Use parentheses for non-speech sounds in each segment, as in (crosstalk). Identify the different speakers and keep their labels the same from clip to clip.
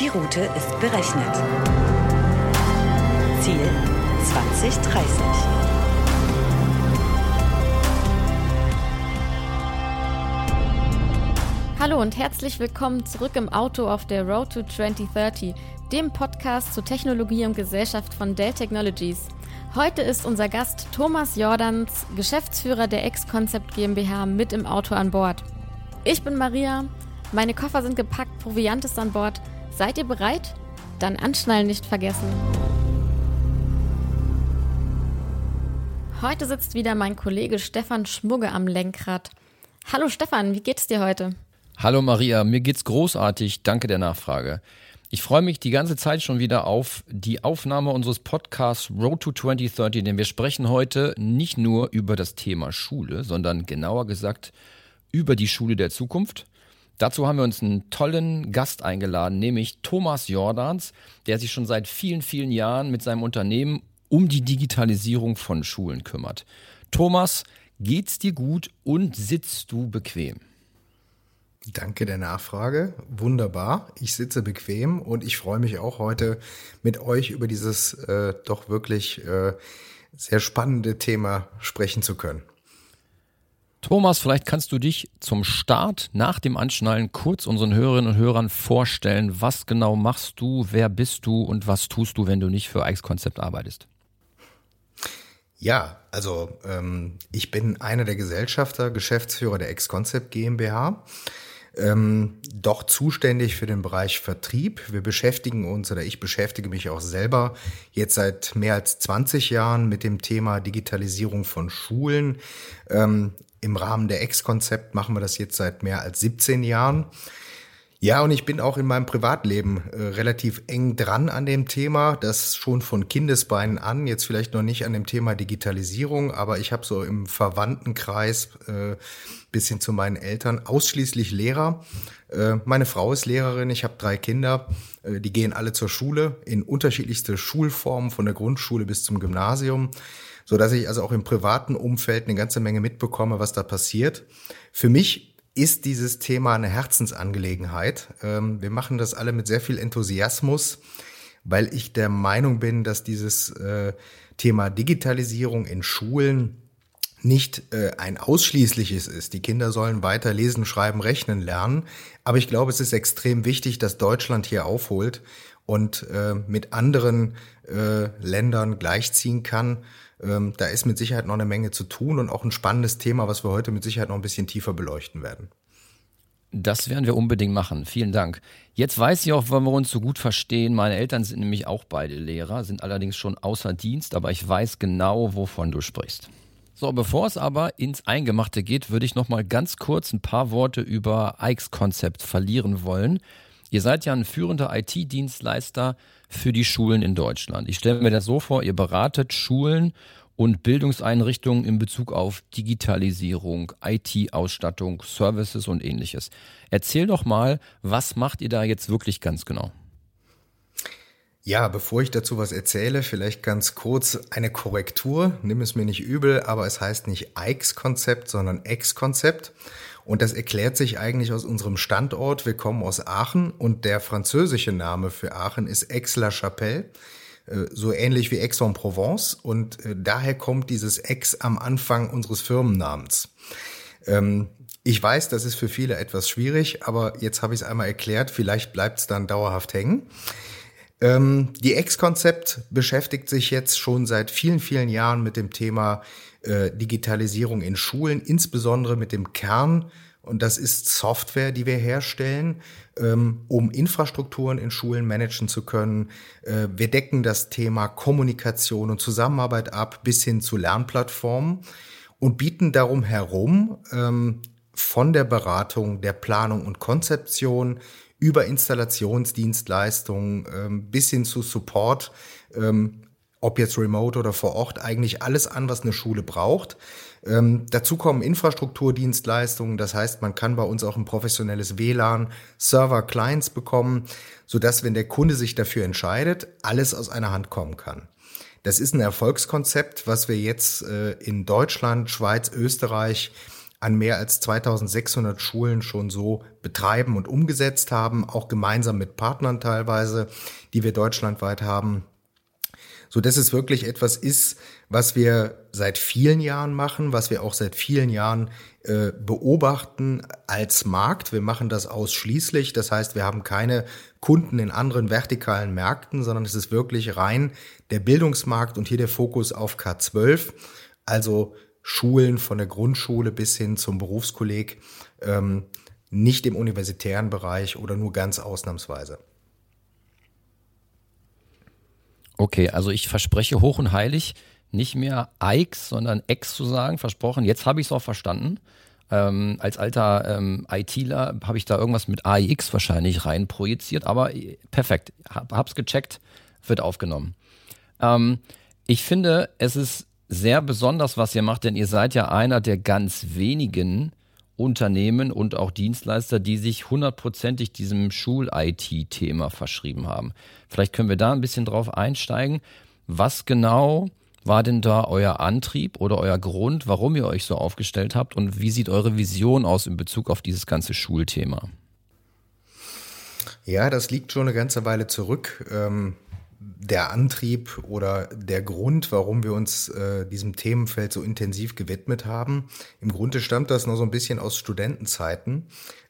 Speaker 1: Die Route ist berechnet. Ziel 2030.
Speaker 2: Hallo und herzlich willkommen zurück im Auto auf der Road to 2030, dem Podcast zur Technologie und Gesellschaft von Dell Technologies. Heute ist unser Gast Thomas Jordans, Geschäftsführer der X-Concept GmbH, mit im Auto an Bord. Ich bin Maria, meine Koffer sind gepackt, Proviant ist an Bord. Seid ihr bereit? Dann anschnallen nicht vergessen. Heute sitzt wieder mein Kollege Stefan Schmugge am Lenkrad. Hallo Stefan, wie geht es dir heute?
Speaker 3: Hallo Maria, mir geht's großartig. Danke der Nachfrage. Ich freue mich die ganze Zeit schon wieder auf die Aufnahme unseres Podcasts Road to 2030, denn wir sprechen heute nicht nur über das Thema Schule, sondern genauer gesagt über die Schule der Zukunft. Dazu haben wir uns einen tollen Gast eingeladen, nämlich Thomas Jordans, der sich schon seit vielen, vielen Jahren mit seinem Unternehmen um die Digitalisierung von Schulen kümmert. Thomas, geht's dir gut und sitzt du bequem?
Speaker 4: Danke der Nachfrage. Wunderbar. Ich sitze bequem und ich freue mich auch heute mit euch über dieses äh, doch wirklich äh, sehr spannende Thema sprechen zu können.
Speaker 3: Thomas, vielleicht kannst du dich zum Start nach dem Anschnallen kurz unseren Hörerinnen und Hörern vorstellen. Was genau machst du, wer bist du und was tust du, wenn du nicht für Eix Konzept arbeitest?
Speaker 4: Ja, also ähm, ich bin einer der Gesellschafter, Geschäftsführer der Ex-Concept GmbH, ähm, doch zuständig für den Bereich Vertrieb. Wir beschäftigen uns oder ich beschäftige mich auch selber jetzt seit mehr als 20 Jahren mit dem Thema Digitalisierung von Schulen. Ähm, im Rahmen der Ex-Konzept machen wir das jetzt seit mehr als 17 Jahren. Ja, und ich bin auch in meinem Privatleben äh, relativ eng dran an dem Thema, das schon von Kindesbeinen an, jetzt vielleicht noch nicht an dem Thema Digitalisierung, aber ich habe so im Verwandtenkreis äh, bis hin zu meinen Eltern ausschließlich Lehrer. Äh, meine Frau ist Lehrerin, ich habe drei Kinder, äh, die gehen alle zur Schule in unterschiedlichste Schulformen, von der Grundschule bis zum Gymnasium so dass ich also auch im privaten Umfeld eine ganze Menge mitbekomme, was da passiert. Für mich ist dieses Thema eine Herzensangelegenheit. Ähm, wir machen das alle mit sehr viel Enthusiasmus, weil ich der Meinung bin, dass dieses äh, Thema Digitalisierung in Schulen nicht äh, ein ausschließliches ist. Die Kinder sollen weiter lesen, schreiben, rechnen lernen. Aber ich glaube, es ist extrem wichtig, dass Deutschland hier aufholt und äh, mit anderen Ländern gleichziehen kann ähm, da ist mit Sicherheit noch eine Menge zu tun und auch ein spannendes Thema, was wir heute mit Sicherheit noch ein bisschen tiefer beleuchten werden.
Speaker 3: Das werden wir unbedingt machen. Vielen Dank. Jetzt weiß ich auch, warum wir uns so gut verstehen. Meine Eltern sind nämlich auch beide Lehrer, sind allerdings schon außer Dienst, aber ich weiß genau, wovon du sprichst. So, bevor es aber ins Eingemachte geht, würde ich noch mal ganz kurz ein paar Worte über Ikes Konzept verlieren wollen. Ihr seid ja ein führender IT-Dienstleister für die Schulen in Deutschland. Ich stelle mir das so vor, ihr beratet Schulen und Bildungseinrichtungen in Bezug auf Digitalisierung, IT-Ausstattung, Services und ähnliches. Erzähl doch mal, was macht ihr da jetzt wirklich ganz genau?
Speaker 4: Ja, bevor ich dazu was erzähle, vielleicht ganz kurz eine Korrektur. Nimm es mir nicht übel, aber es heißt nicht Eix-Konzept, sondern Ex-Konzept. Und das erklärt sich eigentlich aus unserem Standort. Wir kommen aus Aachen und der französische Name für Aachen ist Aix-la-Chapelle, äh, so ähnlich wie Aix-en-Provence. Und äh, daher kommt dieses Aix am Anfang unseres Firmennamens. Ähm, ich weiß, das ist für viele etwas schwierig, aber jetzt habe ich es einmal erklärt. Vielleicht bleibt es dann dauerhaft hängen. Ähm, die Ex-Konzept beschäftigt sich jetzt schon seit vielen, vielen Jahren mit dem Thema äh, Digitalisierung in Schulen, insbesondere mit dem Kern, und das ist Software, die wir herstellen, ähm, um Infrastrukturen in Schulen managen zu können. Äh, wir decken das Thema Kommunikation und Zusammenarbeit ab bis hin zu Lernplattformen und bieten darum herum ähm, von der Beratung, der Planung und Konzeption über Installationsdienstleistungen ähm, bis hin zu Support ob jetzt remote oder vor Ort, eigentlich alles an, was eine Schule braucht. Ähm, dazu kommen Infrastrukturdienstleistungen, das heißt, man kann bei uns auch ein professionelles WLAN, Server, Clients bekommen, sodass, wenn der Kunde sich dafür entscheidet, alles aus einer Hand kommen kann. Das ist ein Erfolgskonzept, was wir jetzt äh, in Deutschland, Schweiz, Österreich an mehr als 2600 Schulen schon so betreiben und umgesetzt haben, auch gemeinsam mit Partnern teilweise, die wir deutschlandweit haben so dass es wirklich etwas ist, was wir seit vielen Jahren machen, was wir auch seit vielen Jahren äh, beobachten als Markt. Wir machen das ausschließlich. Das heißt, wir haben keine Kunden in anderen vertikalen Märkten, sondern es ist wirklich rein der Bildungsmarkt und hier der Fokus auf K12, also Schulen von der Grundschule bis hin zum Berufskolleg, ähm, nicht im universitären Bereich oder nur ganz ausnahmsweise.
Speaker 3: Okay, also ich verspreche hoch und heilig, nicht mehr Ix, sondern X zu sagen, versprochen. Jetzt habe ich es auch verstanden. Ähm, als alter ähm, ITler habe ich da irgendwas mit AIX wahrscheinlich rein projiziert, aber äh, perfekt, hab, hab's gecheckt, wird aufgenommen. Ähm, ich finde, es ist sehr besonders, was ihr macht, denn ihr seid ja einer der ganz wenigen Unternehmen und auch Dienstleister, die sich hundertprozentig diesem Schul-IT-Thema verschrieben haben. Vielleicht können wir da ein bisschen drauf einsteigen. Was genau war denn da euer Antrieb oder euer Grund, warum ihr euch so aufgestellt habt und wie sieht eure Vision aus in Bezug auf dieses ganze Schulthema?
Speaker 4: Ja, das liegt schon eine ganze Weile zurück. Ähm, der Antrieb oder der Grund, warum wir uns äh, diesem Themenfeld so intensiv gewidmet haben. Im Grunde stammt das noch so ein bisschen aus Studentenzeiten.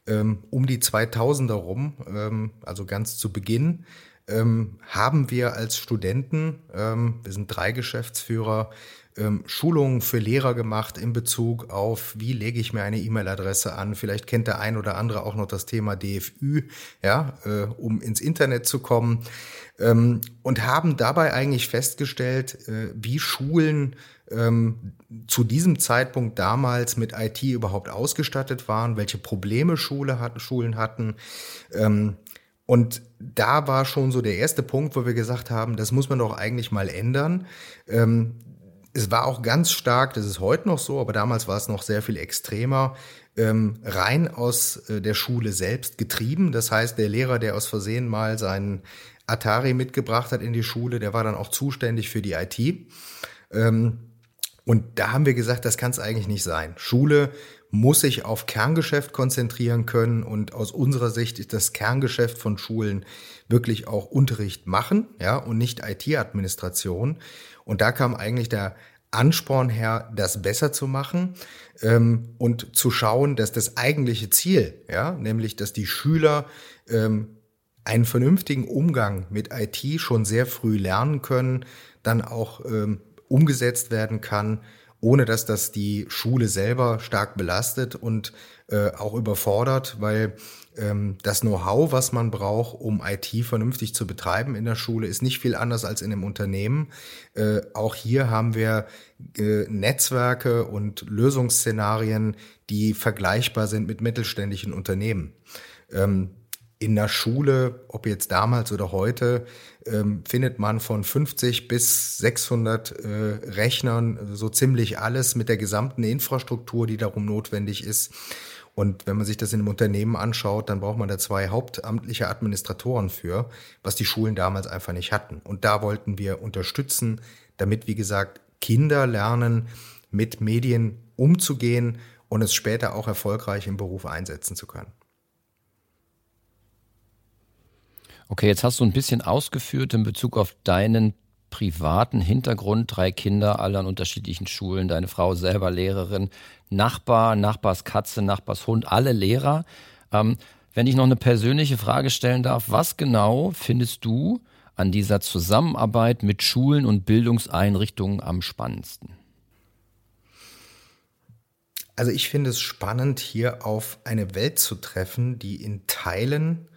Speaker 4: Ähm, um die 2000er rum, ähm, also ganz zu Beginn, ähm, haben wir als Studenten, ähm, wir sind drei Geschäftsführer, ähm, Schulungen für Lehrer gemacht in Bezug auf, wie lege ich mir eine E-Mail-Adresse an. Vielleicht kennt der ein oder andere auch noch das Thema DFÜ, ja, äh, um ins Internet zu kommen. Ähm, und haben dabei eigentlich festgestellt, äh, wie Schulen ähm, zu diesem Zeitpunkt damals mit IT überhaupt ausgestattet waren, welche Probleme Schule hatten, Schulen hatten. Ähm, und da war schon so der erste Punkt, wo wir gesagt haben, das muss man doch eigentlich mal ändern. Ähm, es war auch ganz stark, das ist heute noch so, aber damals war es noch sehr viel extremer, ähm, rein aus äh, der Schule selbst getrieben. Das heißt, der Lehrer, der aus Versehen mal seinen Atari mitgebracht hat in die Schule, der war dann auch zuständig für die IT. Ähm, und da haben wir gesagt, das kann es eigentlich nicht sein. Schule muss sich auf Kerngeschäft konzentrieren können und aus unserer Sicht ist das Kerngeschäft von Schulen wirklich auch Unterricht machen, ja, und nicht IT-Administration. Und da kam eigentlich der Ansporn her, das besser zu machen ähm, und zu schauen, dass das eigentliche Ziel, ja, nämlich dass die Schüler ähm, einen vernünftigen Umgang mit IT schon sehr früh lernen können, dann auch ähm, umgesetzt werden kann, ohne dass das die Schule selber stark belastet und äh, auch überfordert, weil ähm, das Know-how, was man braucht, um IT vernünftig zu betreiben in der Schule, ist nicht viel anders als in einem Unternehmen. Äh, auch hier haben wir äh, Netzwerke und Lösungsszenarien, die vergleichbar sind mit mittelständischen Unternehmen. Ähm, in der Schule, ob jetzt damals oder heute, ähm, findet man von 50 bis 600 äh, Rechnern so ziemlich alles mit der gesamten Infrastruktur, die darum notwendig ist. Und wenn man sich das in einem Unternehmen anschaut, dann braucht man da zwei hauptamtliche Administratoren für, was die Schulen damals einfach nicht hatten. Und da wollten wir unterstützen, damit, wie gesagt, Kinder lernen, mit Medien umzugehen und es später auch erfolgreich im Beruf einsetzen zu können.
Speaker 3: Okay, jetzt hast du ein bisschen ausgeführt in Bezug auf deinen privaten Hintergrund, drei Kinder, alle an unterschiedlichen Schulen, deine Frau selber Lehrerin, Nachbar, Nachbarskatze, Nachbarshund, alle Lehrer. Ähm, wenn ich noch eine persönliche Frage stellen darf, was genau findest du an dieser Zusammenarbeit mit Schulen und Bildungseinrichtungen am spannendsten?
Speaker 4: Also ich finde es spannend, hier auf eine Welt zu treffen, die in Teilen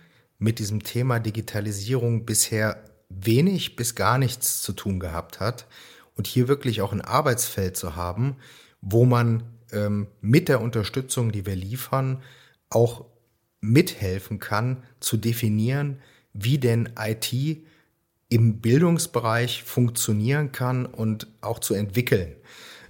Speaker 4: mit diesem Thema Digitalisierung bisher wenig bis gar nichts zu tun gehabt hat und hier wirklich auch ein Arbeitsfeld zu haben, wo man ähm, mit der Unterstützung, die wir liefern, auch mithelfen kann zu definieren, wie denn IT im Bildungsbereich funktionieren kann und auch zu entwickeln.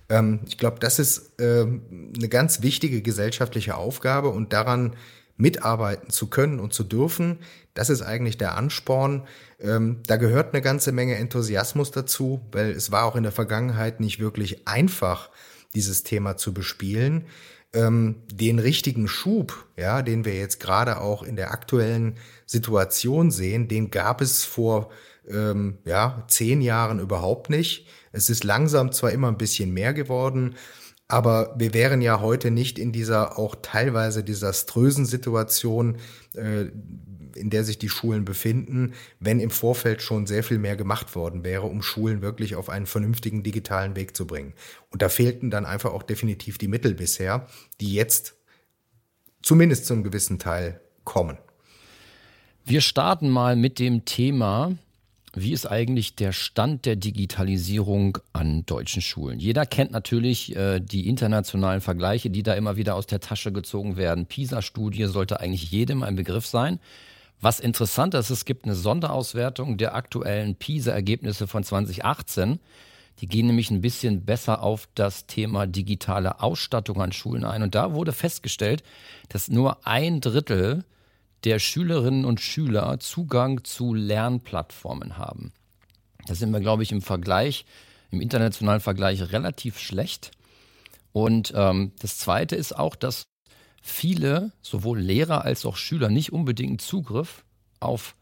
Speaker 4: Ähm, ich glaube, das ist ähm, eine ganz wichtige gesellschaftliche Aufgabe und daran mitarbeiten zu können und zu dürfen. Das ist eigentlich der Ansporn. Ähm, da gehört eine ganze Menge Enthusiasmus dazu, weil es war auch in der Vergangenheit nicht wirklich einfach, dieses Thema zu bespielen. ähm, den richtigen Schub, ja, den wir jetzt gerade auch in der aktuellen Situation sehen, den gab es vor ähm, ja, zehn Jahren überhaupt nicht. Es ist langsam zwar immer ein bisschen mehr geworden, aber wir wären ja heute nicht in dieser auch teilweise desaströsen Situation, äh, in der sich die Schulen befinden, wenn im Vorfeld schon sehr viel mehr gemacht worden wäre, um Schulen wirklich auf einen vernünftigen digitalen Weg zu bringen. Und da fehlten dann einfach auch definitiv die Mittel bisher, die jetzt zumindest zum gewissen Teil kommen.
Speaker 3: Wir starten mal mit dem Thema, wie ist eigentlich der Stand der Digitalisierung an deutschen Schulen? Jeder kennt natürlich äh, die internationalen Vergleiche, die da immer wieder aus der Tasche gezogen werden. PISA-Studie sollte eigentlich jedem ein Begriff sein. Was interessant ist, es gibt eine Sonderauswertung der aktuellen PISA-Ergebnisse von 2018. Die gehen nämlich ein bisschen besser auf das Thema digitale Ausstattung an Schulen ein. Und da wurde festgestellt, dass nur ein Drittel der Schülerinnen und Schüler Zugang zu Lernplattformen haben. Da sind wir, glaube ich, im Vergleich, im internationalen Vergleich relativ schlecht. Und ähm, das Zweite ist auch, dass viele, sowohl Lehrer als auch Schüler, nicht unbedingt Zugriff auf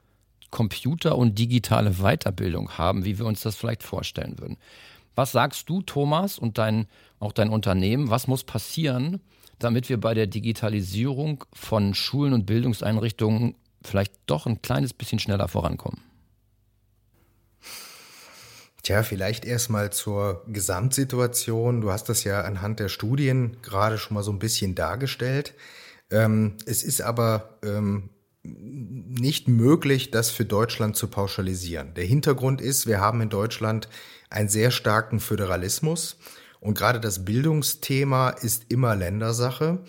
Speaker 3: Computer und digitale Weiterbildung haben, wie wir uns das vielleicht vorstellen würden. Was sagst du, Thomas, und dein, auch dein Unternehmen, was muss passieren, damit wir bei der Digitalisierung von Schulen und Bildungseinrichtungen vielleicht doch ein kleines bisschen schneller vorankommen?
Speaker 4: Tja, vielleicht erstmal zur Gesamtsituation. Du hast das ja anhand der Studien gerade schon mal so ein bisschen dargestellt. Ähm, es ist aber ähm, nicht möglich, das für Deutschland zu pauschalisieren. Der Hintergrund ist, wir haben in Deutschland einen sehr starken Föderalismus und gerade das Bildungsthema ist immer Ländersache.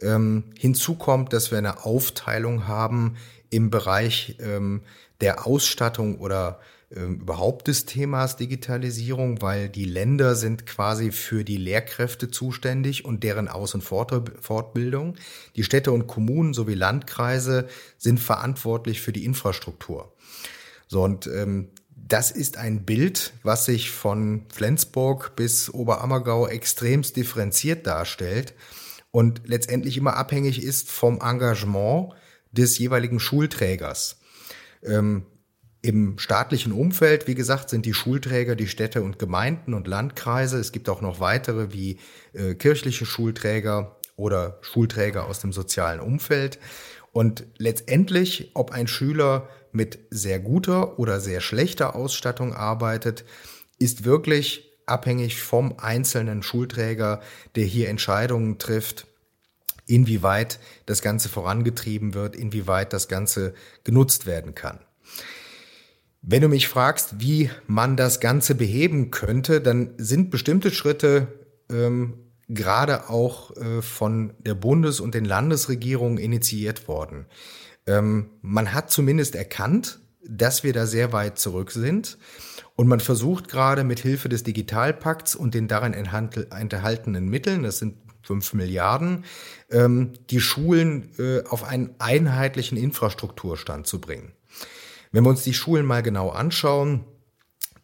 Speaker 4: Ähm, hinzu kommt, dass wir eine Aufteilung haben im Bereich ähm, der Ausstattung oder ähm, überhaupt des Themas Digitalisierung, weil die Länder sind quasi für die Lehrkräfte zuständig und deren Aus- und Fortbildung. Die Städte und Kommunen sowie Landkreise sind verantwortlich für die Infrastruktur. So, und ähm, das ist ein Bild, was sich von Flensburg bis Oberammergau extremst differenziert darstellt und letztendlich immer abhängig ist vom Engagement des jeweiligen Schulträgers. Ähm, im staatlichen Umfeld, wie gesagt, sind die Schulträger die Städte und Gemeinden und Landkreise. Es gibt auch noch weitere wie äh, kirchliche Schulträger oder Schulträger aus dem sozialen Umfeld. Und letztendlich, ob ein Schüler mit sehr guter oder sehr schlechter Ausstattung arbeitet, ist wirklich abhängig vom einzelnen Schulträger, der hier Entscheidungen trifft, inwieweit das Ganze vorangetrieben wird, inwieweit das Ganze genutzt werden kann. Wenn du mich fragst, wie man das Ganze beheben könnte, dann sind bestimmte Schritte ähm, gerade auch äh, von der Bundes- und den Landesregierungen initiiert worden. Ähm, man hat zumindest erkannt, dass wir da sehr weit zurück sind. Und man versucht gerade mit Hilfe des Digitalpakts und den darin enthaltenen Mitteln, das sind fünf Milliarden, ähm, die Schulen äh, auf einen einheitlichen Infrastrukturstand zu bringen. Wenn wir uns die Schulen mal genau anschauen,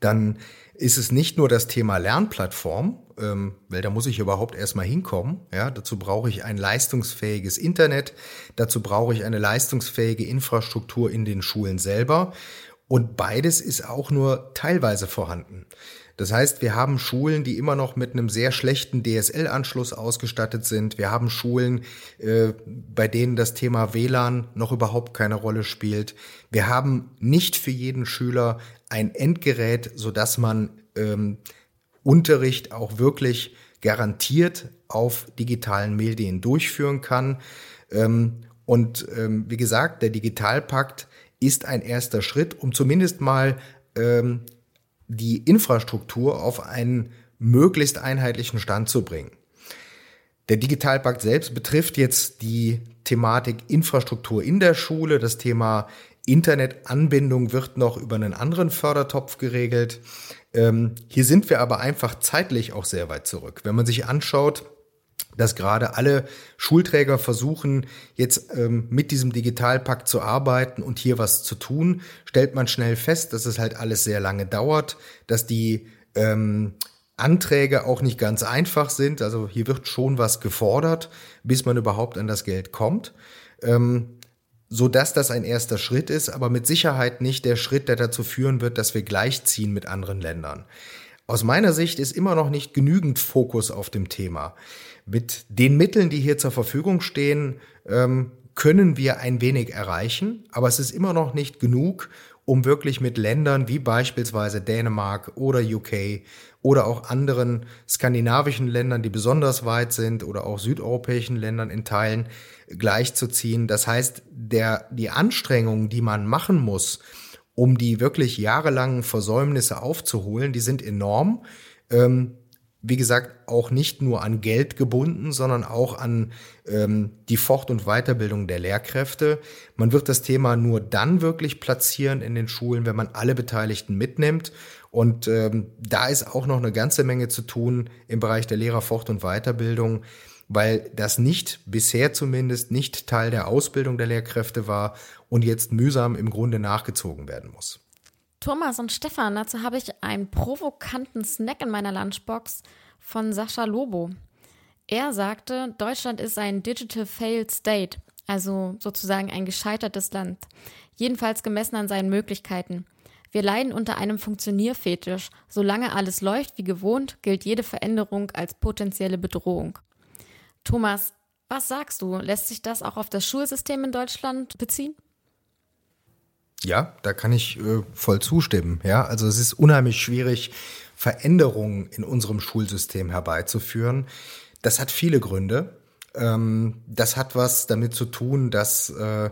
Speaker 4: dann ist es nicht nur das Thema Lernplattform, ähm, weil da muss ich überhaupt erstmal hinkommen. Ja, dazu brauche ich ein leistungsfähiges Internet, dazu brauche ich eine leistungsfähige Infrastruktur in den Schulen selber. Und beides ist auch nur teilweise vorhanden. Das heißt, wir haben Schulen, die immer noch mit einem sehr schlechten DSL-Anschluss ausgestattet sind. Wir haben Schulen, äh, bei denen das Thema WLAN noch überhaupt keine Rolle spielt. Wir haben nicht für jeden Schüler ein Endgerät, so dass man ähm, Unterricht auch wirklich garantiert auf digitalen Medien durchführen kann. Ähm, und ähm, wie gesagt, der Digitalpakt ist ein erster Schritt, um zumindest mal ähm, die Infrastruktur auf einen möglichst einheitlichen Stand zu bringen. Der Digitalpakt selbst betrifft jetzt die Thematik Infrastruktur in der Schule. Das Thema Internetanbindung wird noch über einen anderen Fördertopf geregelt. Ähm, hier sind wir aber einfach zeitlich auch sehr weit zurück. Wenn man sich anschaut, dass gerade alle Schulträger versuchen, jetzt ähm, mit diesem Digitalpakt zu arbeiten und hier was zu tun, stellt man schnell fest, dass es halt alles sehr lange dauert, dass die ähm, Anträge auch nicht ganz einfach sind. Also hier wird schon was gefordert, bis man überhaupt an das Geld kommt. Ähm, so dass das ein erster Schritt ist, aber mit Sicherheit nicht der Schritt, der dazu führen wird, dass wir gleichziehen mit anderen Ländern. Aus meiner Sicht ist immer noch nicht genügend Fokus auf dem Thema. Mit den Mitteln, die hier zur Verfügung stehen, ähm, können wir ein wenig erreichen, aber es ist immer noch nicht genug, um wirklich mit Ländern wie beispielsweise Dänemark oder UK oder auch anderen skandinavischen Ländern, die besonders weit sind oder auch südeuropäischen Ländern in Teilen gleichzuziehen. Das heißt, der, die Anstrengungen, die man machen muss, um die wirklich jahrelangen Versäumnisse aufzuholen, die sind enorm. Ähm, wie gesagt, auch nicht nur an Geld gebunden, sondern auch an ähm, die Fort- und Weiterbildung der Lehrkräfte. Man wird das Thema nur dann wirklich platzieren in den Schulen, wenn man alle Beteiligten mitnimmt. Und ähm, da ist auch noch eine ganze Menge zu tun im Bereich der Lehrerfort- und Weiterbildung, weil das nicht, bisher zumindest, nicht Teil der Ausbildung der Lehrkräfte war und jetzt mühsam im Grunde nachgezogen werden muss.
Speaker 2: Thomas und Stefan, dazu habe ich einen provokanten Snack in meiner Lunchbox von Sascha Lobo. Er sagte, Deutschland ist ein Digital Failed State, also sozusagen ein gescheitertes Land, jedenfalls gemessen an seinen Möglichkeiten. Wir leiden unter einem Funktionierfetisch. Solange alles läuft wie gewohnt, gilt jede Veränderung als potenzielle Bedrohung. Thomas, was sagst du? Lässt sich das auch auf das Schulsystem in Deutschland beziehen?
Speaker 4: Ja, da kann ich äh, voll zustimmen. Ja, also es ist unheimlich schwierig, Veränderungen in unserem Schulsystem herbeizuführen. Das hat viele Gründe. Ähm, das hat was damit zu tun, dass äh,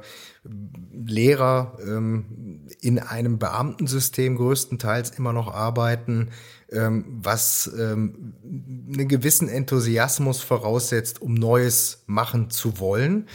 Speaker 4: Lehrer ähm, in einem Beamtensystem größtenteils immer noch arbeiten, ähm, was ähm, einen gewissen Enthusiasmus voraussetzt, um Neues machen zu wollen.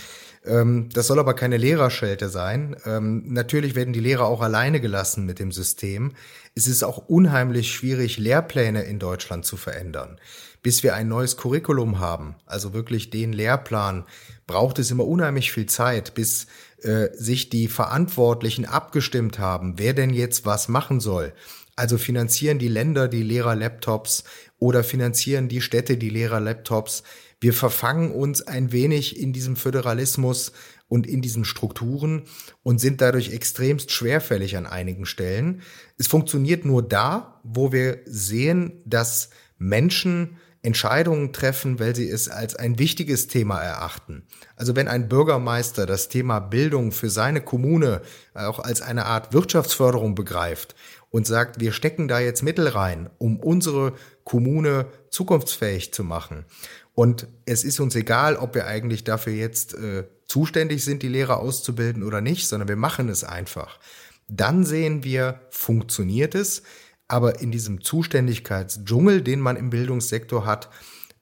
Speaker 4: Ähm, das soll aber keine Lehrerschelte sein. Ähm, natürlich werden die Lehrer auch alleine gelassen mit dem System. Es ist auch unheimlich schwierig, Lehrpläne in Deutschland zu verändern. Bis wir ein neues Curriculum haben, also wirklich den Lehrplan, braucht es immer unheimlich viel Zeit, bis äh, sich die Verantwortlichen abgestimmt haben, wer denn jetzt was machen soll. Also finanzieren die Länder die Lehrer-Laptops oder finanzieren die Städte die Lehrer-Laptops wir verfangen uns ein wenig in diesem Föderalismus und in diesen Strukturen und sind dadurch extremst schwerfällig an einigen Stellen. Es funktioniert nur da, wo wir sehen, dass Menschen Entscheidungen treffen, weil sie es als ein wichtiges Thema erachten. Also wenn ein Bürgermeister das Thema Bildung für seine Kommune auch als eine Art Wirtschaftsförderung begreift und sagt, wir stecken da jetzt Mittel rein, um unsere Kommune zukunftsfähig zu machen, und es ist uns egal, ob wir eigentlich dafür jetzt äh, zuständig sind, die Lehrer auszubilden oder nicht, sondern wir machen es einfach. Dann sehen wir, funktioniert es, aber in diesem Zuständigkeitsdschungel, den man im Bildungssektor hat,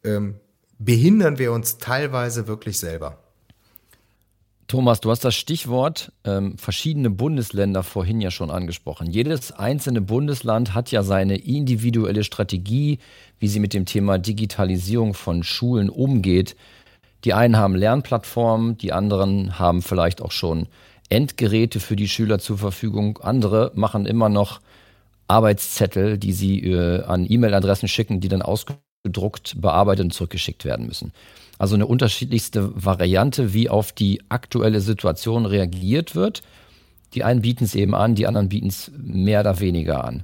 Speaker 4: ähm, behindern wir uns teilweise wirklich selber.
Speaker 3: Thomas, du hast das Stichwort ähm, verschiedene Bundesländer vorhin ja schon angesprochen. Jedes einzelne Bundesland hat ja seine individuelle Strategie, wie sie mit dem Thema Digitalisierung von Schulen umgeht. Die einen haben Lernplattformen, die anderen haben vielleicht auch schon Endgeräte für die Schüler zur Verfügung. Andere machen immer noch Arbeitszettel, die sie äh, an E-Mail-Adressen schicken, die dann ausgedruckt, bearbeitet und zurückgeschickt werden müssen. Also eine unterschiedlichste Variante, wie auf die aktuelle Situation reagiert wird. Die einen bieten es eben an, die anderen bieten es mehr oder weniger an.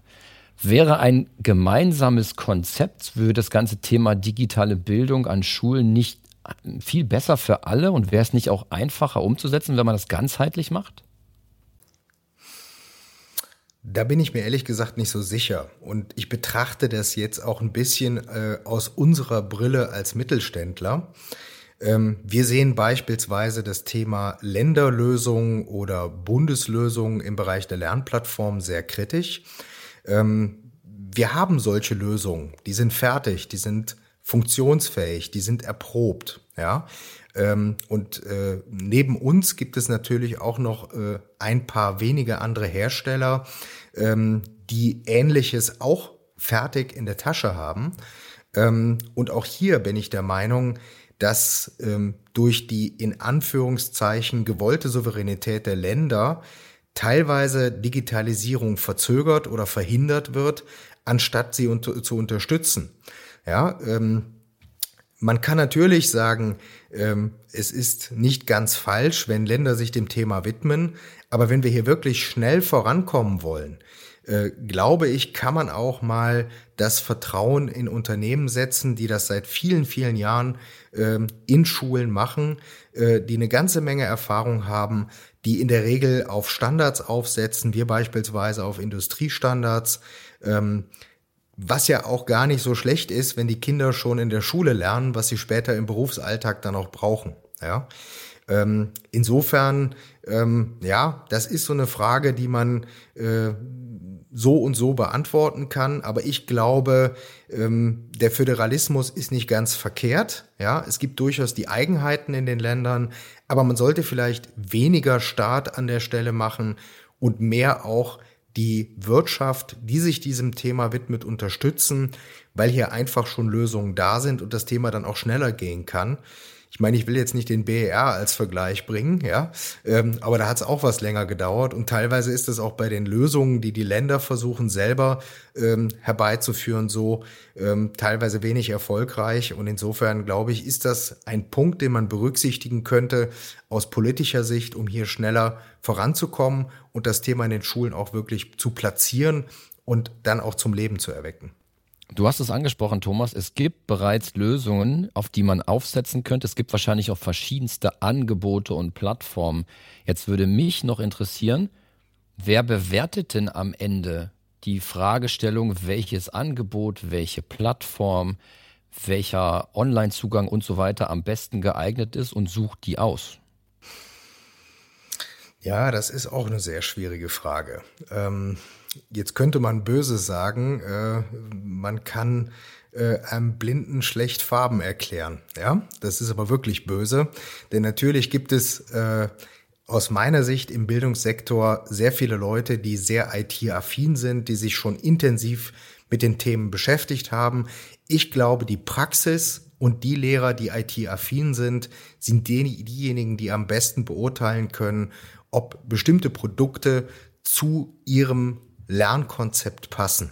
Speaker 3: Wäre ein gemeinsames Konzept für das ganze Thema digitale Bildung an Schulen nicht viel besser für alle und wäre es nicht auch einfacher umzusetzen, wenn man das ganzheitlich macht?
Speaker 4: Da bin ich mir ehrlich gesagt nicht so sicher. Und ich betrachte das jetzt auch ein bisschen äh, aus unserer Brille als Mittelständler. Ähm, wir sehen beispielsweise das Thema Länderlösungen oder Bundeslösungen im Bereich der Lernplattform sehr kritisch. Ähm, wir haben solche Lösungen, die sind fertig, die sind funktionsfähig, die sind erprobt. Ja, ähm, und äh, neben uns gibt es natürlich auch noch äh, ein paar wenige andere Hersteller, ähm, die ähnliches auch fertig in der Tasche haben. Ähm, und auch hier bin ich der Meinung, dass ähm, durch die in Anführungszeichen gewollte Souveränität der Länder teilweise Digitalisierung verzögert oder verhindert wird, anstatt sie unter, zu unterstützen. Ja, ähm, man kann natürlich sagen, es ist nicht ganz falsch, wenn Länder sich dem Thema widmen, aber wenn wir hier wirklich schnell vorankommen wollen, äh, glaube ich, kann man auch mal das Vertrauen in Unternehmen setzen, die das seit vielen, vielen Jahren äh, in Schulen machen, äh, die eine ganze Menge Erfahrung haben, die in der Regel auf Standards aufsetzen, wir beispielsweise auf Industriestandards. Was ja auch gar nicht so schlecht ist, wenn die Kinder schon in der Schule lernen, was sie später im Berufsalltag dann auch brauchen. Ja. Ähm, insofern, ähm, ja, das ist so eine Frage, die man äh, so und so beantworten kann. Aber ich glaube, ähm, der Föderalismus ist nicht ganz verkehrt. Ja, es gibt durchaus die Eigenheiten in den Ländern, aber man sollte vielleicht weniger Staat an der Stelle machen und mehr auch die Wirtschaft, die sich diesem Thema widmet, unterstützen, weil hier einfach schon Lösungen da sind und das Thema dann auch schneller gehen kann. Ich meine, ich will jetzt nicht den BER als Vergleich bringen, ja, ähm, aber da hat es auch was länger gedauert und teilweise ist es auch bei den Lösungen, die die Länder versuchen selber ähm, herbeizuführen, so ähm, teilweise wenig erfolgreich und insofern glaube ich, ist das ein Punkt, den man berücksichtigen könnte aus politischer Sicht, um hier schneller voranzukommen und das Thema in den Schulen auch wirklich zu platzieren und dann auch zum Leben zu erwecken.
Speaker 3: Du hast es angesprochen, Thomas. Es gibt bereits Lösungen, auf die man aufsetzen könnte. Es gibt wahrscheinlich auch verschiedenste Angebote und Plattformen. Jetzt würde mich noch interessieren, wer bewertet denn am Ende die Fragestellung, welches Angebot, welche Plattform, welcher Online-Zugang und so weiter am besten geeignet ist und sucht die aus?
Speaker 4: Ja, das ist auch eine sehr schwierige Frage. Ähm Jetzt könnte man böse sagen, äh, man kann äh, einem Blinden schlecht Farben erklären. Ja, das ist aber wirklich böse, denn natürlich gibt es äh, aus meiner Sicht im Bildungssektor sehr viele Leute, die sehr IT-affin sind, die sich schon intensiv mit den Themen beschäftigt haben. Ich glaube, die Praxis und die Lehrer, die IT-affin sind, sind die, diejenigen, die am besten beurteilen können, ob bestimmte Produkte zu ihrem Lernkonzept passen.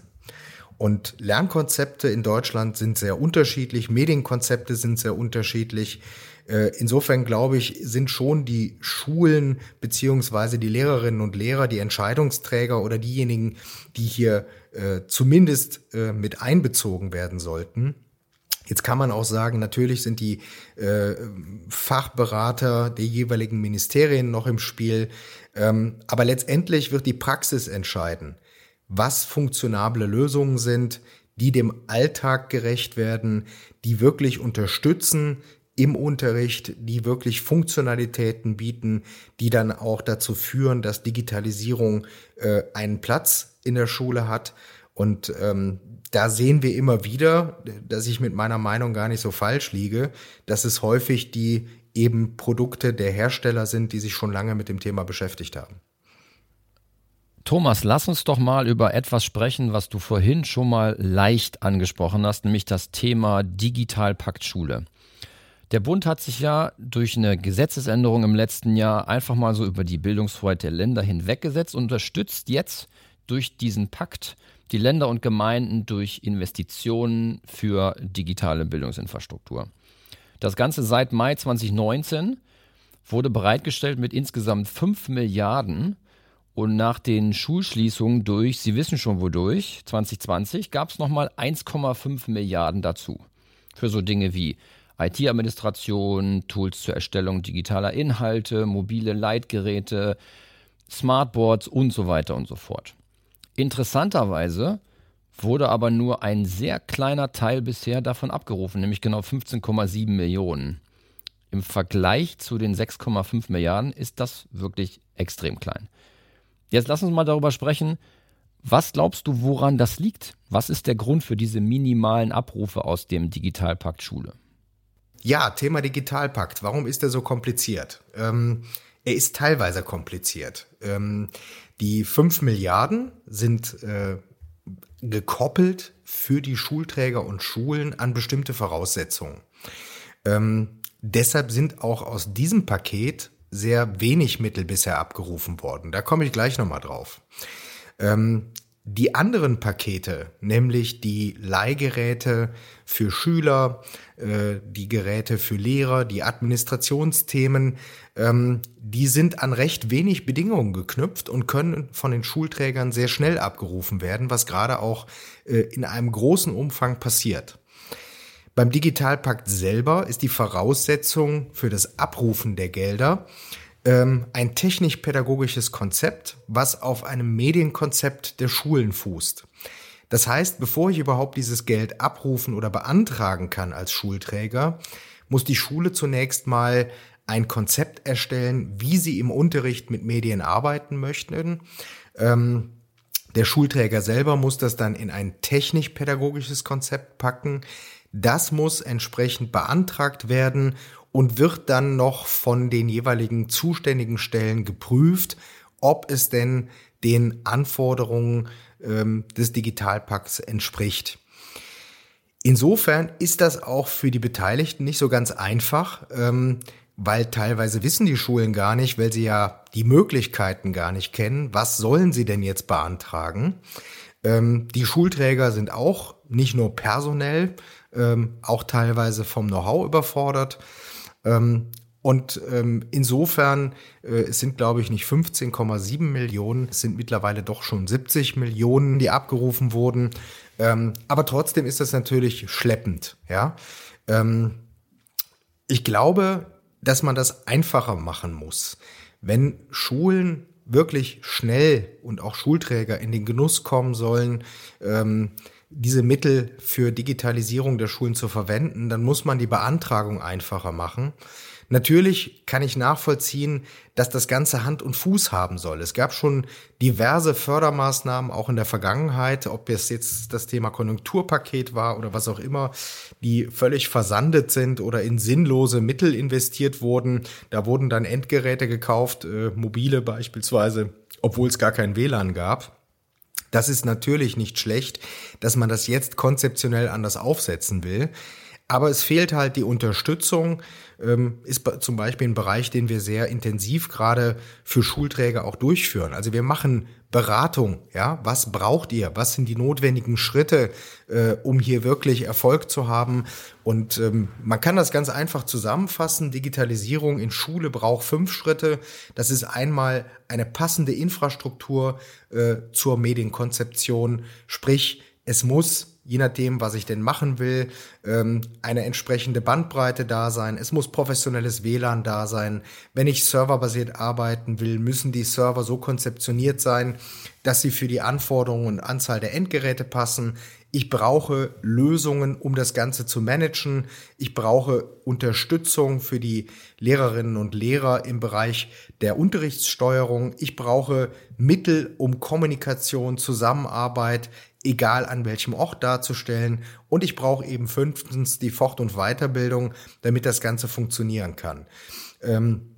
Speaker 4: Und Lernkonzepte in Deutschland sind sehr unterschiedlich, Medienkonzepte sind sehr unterschiedlich. Äh, insofern glaube ich, sind schon die Schulen beziehungsweise die Lehrerinnen und Lehrer, die Entscheidungsträger oder diejenigen, die hier äh, zumindest äh, mit einbezogen werden sollten. Jetzt kann man auch sagen, natürlich sind die äh, Fachberater der jeweiligen Ministerien noch im Spiel, ähm, aber letztendlich wird die Praxis entscheiden was funktionable Lösungen sind, die dem Alltag gerecht werden, die wirklich unterstützen im Unterricht, die wirklich Funktionalitäten bieten, die dann auch dazu führen, dass Digitalisierung äh, einen Platz in der Schule hat. Und ähm, da sehen wir immer wieder, dass ich mit meiner Meinung gar nicht so falsch liege, dass es häufig die eben Produkte der Hersteller sind, die sich schon lange mit dem Thema beschäftigt haben.
Speaker 3: Thomas, lass uns doch mal über etwas sprechen, was du vorhin schon mal leicht angesprochen hast, nämlich das Thema Digitalpakt Schule. Der Bund hat sich ja durch eine Gesetzesänderung im letzten Jahr einfach mal so über die Bildungsfreiheit der Länder hinweggesetzt und unterstützt jetzt durch diesen Pakt die Länder und Gemeinden durch Investitionen für digitale Bildungsinfrastruktur. Das Ganze seit Mai 2019 wurde bereitgestellt mit insgesamt 5 Milliarden und nach den Schulschließungen durch, Sie wissen schon wodurch, 2020, gab es nochmal 1,5 Milliarden dazu. Für so Dinge wie IT-Administration, Tools zur Erstellung digitaler Inhalte, mobile Leitgeräte, Smartboards und so weiter und so fort. Interessanterweise wurde aber nur ein sehr kleiner Teil bisher davon abgerufen, nämlich genau 15,7 Millionen. Im Vergleich zu den 6,5 Milliarden ist das wirklich extrem klein. Jetzt lass uns mal darüber sprechen. Was glaubst du, woran das liegt? Was ist der Grund für diese minimalen Abrufe aus dem Digitalpakt Schule?
Speaker 4: Ja, Thema Digitalpakt. Warum ist er so kompliziert? Ähm, er ist teilweise kompliziert. Ähm, die 5 Milliarden sind äh, gekoppelt für die Schulträger und Schulen an bestimmte Voraussetzungen. Ähm, deshalb sind auch aus diesem Paket sehr wenig Mittel bisher abgerufen worden. Da komme ich gleich nochmal drauf. Ähm, die anderen Pakete, nämlich die Leihgeräte für Schüler, äh, die Geräte für Lehrer, die Administrationsthemen, ähm, die sind an recht wenig Bedingungen geknüpft und können von den Schulträgern sehr schnell abgerufen werden, was gerade auch äh, in einem großen Umfang passiert. Beim Digitalpakt selber ist die Voraussetzung für das Abrufen der Gelder ähm, ein technisch-pädagogisches Konzept, was auf einem Medienkonzept der Schulen fußt. Das heißt, bevor ich überhaupt dieses Geld abrufen oder beantragen kann als Schulträger, muss die Schule zunächst mal ein Konzept erstellen, wie sie im Unterricht mit Medien arbeiten möchten. Ähm, der Schulträger selber muss das dann in ein technisch-pädagogisches Konzept packen. Das muss entsprechend beantragt werden und wird dann noch von den jeweiligen zuständigen Stellen geprüft, ob es denn den Anforderungen ähm, des Digitalpakts entspricht. Insofern ist das auch für die Beteiligten nicht so ganz einfach, ähm, weil teilweise wissen die Schulen gar nicht, weil sie ja die Möglichkeiten gar nicht kennen, was sollen sie denn jetzt beantragen. Ähm, die Schulträger sind auch nicht nur personell, ähm, auch teilweise vom Know-how überfordert. Ähm, und ähm, insofern äh, es sind, glaube ich, nicht 15,7 Millionen, es sind mittlerweile doch schon 70 Millionen, die abgerufen wurden. Ähm, aber trotzdem ist das natürlich schleppend. Ja, ähm, ich glaube, dass man das einfacher machen muss, wenn Schulen wirklich schnell und auch Schulträger in den Genuss kommen sollen, ähm, diese Mittel für Digitalisierung der Schulen zu verwenden, dann muss man die Beantragung einfacher machen. Natürlich kann ich nachvollziehen, dass das Ganze Hand und Fuß haben soll. Es gab schon diverse Fördermaßnahmen auch in der Vergangenheit, ob es jetzt das Thema Konjunkturpaket war oder was auch immer, die völlig versandet sind oder in sinnlose Mittel investiert wurden. Da wurden dann Endgeräte gekauft, äh, mobile beispielsweise, obwohl es gar kein WLAN gab. Das ist natürlich nicht schlecht, dass man das jetzt konzeptionell anders aufsetzen will. Aber es fehlt halt die Unterstützung, ähm, ist zum Beispiel ein Bereich, den wir sehr intensiv gerade für Schulträger auch durchführen. Also wir machen Beratung, ja, was braucht ihr? Was sind die notwendigen Schritte, äh, um hier wirklich Erfolg zu haben? Und ähm, man kann das ganz einfach zusammenfassen. Digitalisierung in Schule braucht fünf Schritte. Das ist einmal eine passende Infrastruktur äh, zur Medienkonzeption, sprich es muss je nachdem, was ich denn machen will, ähm, eine entsprechende Bandbreite da sein. Es muss professionelles WLAN da sein. Wenn ich serverbasiert arbeiten will, müssen die Server so konzeptioniert sein, dass sie für die Anforderungen und Anzahl der Endgeräte passen. Ich brauche Lösungen, um das Ganze zu managen. Ich brauche Unterstützung für die Lehrerinnen und Lehrer im Bereich der Unterrichtssteuerung. Ich brauche Mittel, um Kommunikation, Zusammenarbeit egal an welchem Ort darzustellen. Und ich brauche eben fünftens die Fort- und Weiterbildung, damit das Ganze funktionieren kann. Ähm,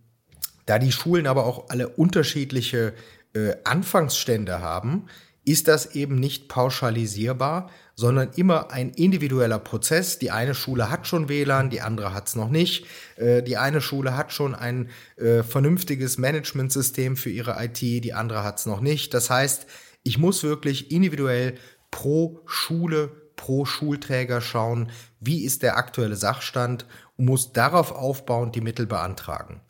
Speaker 4: da die Schulen aber auch alle unterschiedliche äh, Anfangsstände haben, ist das eben nicht pauschalisierbar, sondern immer ein individueller Prozess. Die eine Schule hat schon WLAN, die andere hat es noch nicht. Äh, die eine Schule hat schon ein äh, vernünftiges Managementsystem für ihre IT, die andere hat es noch nicht. Das heißt, ich muss wirklich individuell pro Schule, pro Schulträger schauen, wie ist der aktuelle Sachstand und muss darauf aufbauend die Mittel beantragen.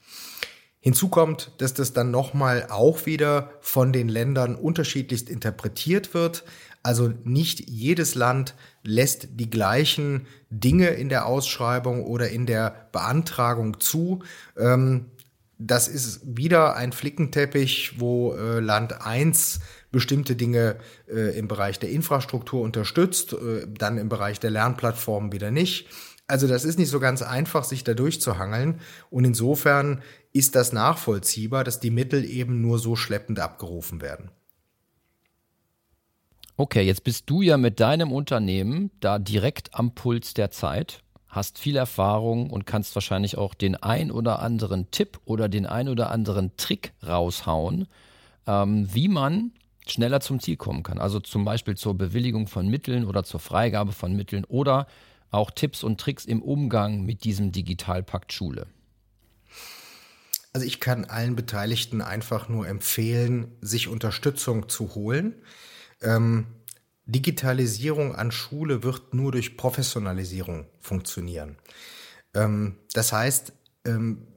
Speaker 4: Hinzu kommt, dass das dann nochmal auch wieder von den Ländern unterschiedlichst interpretiert wird. Also nicht jedes Land lässt die gleichen Dinge in der Ausschreibung oder in der Beantragung zu. Ähm, das ist wieder ein Flickenteppich, wo äh, Land 1 bestimmte Dinge äh, im Bereich der Infrastruktur unterstützt, äh, dann im Bereich der Lernplattformen wieder nicht. Also das ist nicht so ganz einfach, sich da durchzuhangeln. Und insofern ist das nachvollziehbar, dass die Mittel eben nur so schleppend abgerufen werden.
Speaker 3: Okay, jetzt bist du ja mit deinem Unternehmen da direkt am Puls der Zeit, hast viel Erfahrung und kannst wahrscheinlich auch den ein oder anderen Tipp oder den ein oder anderen Trick raushauen, ähm, wie man schneller zum Ziel kommen kann. Also zum Beispiel zur Bewilligung von Mitteln oder zur Freigabe von Mitteln oder auch Tipps und Tricks im Umgang mit diesem Digitalpakt Schule.
Speaker 4: Also ich kann allen Beteiligten einfach nur empfehlen, sich Unterstützung zu holen. Ähm, Digitalisierung an Schule wird nur durch Professionalisierung funktionieren. Ähm, das heißt, ähm,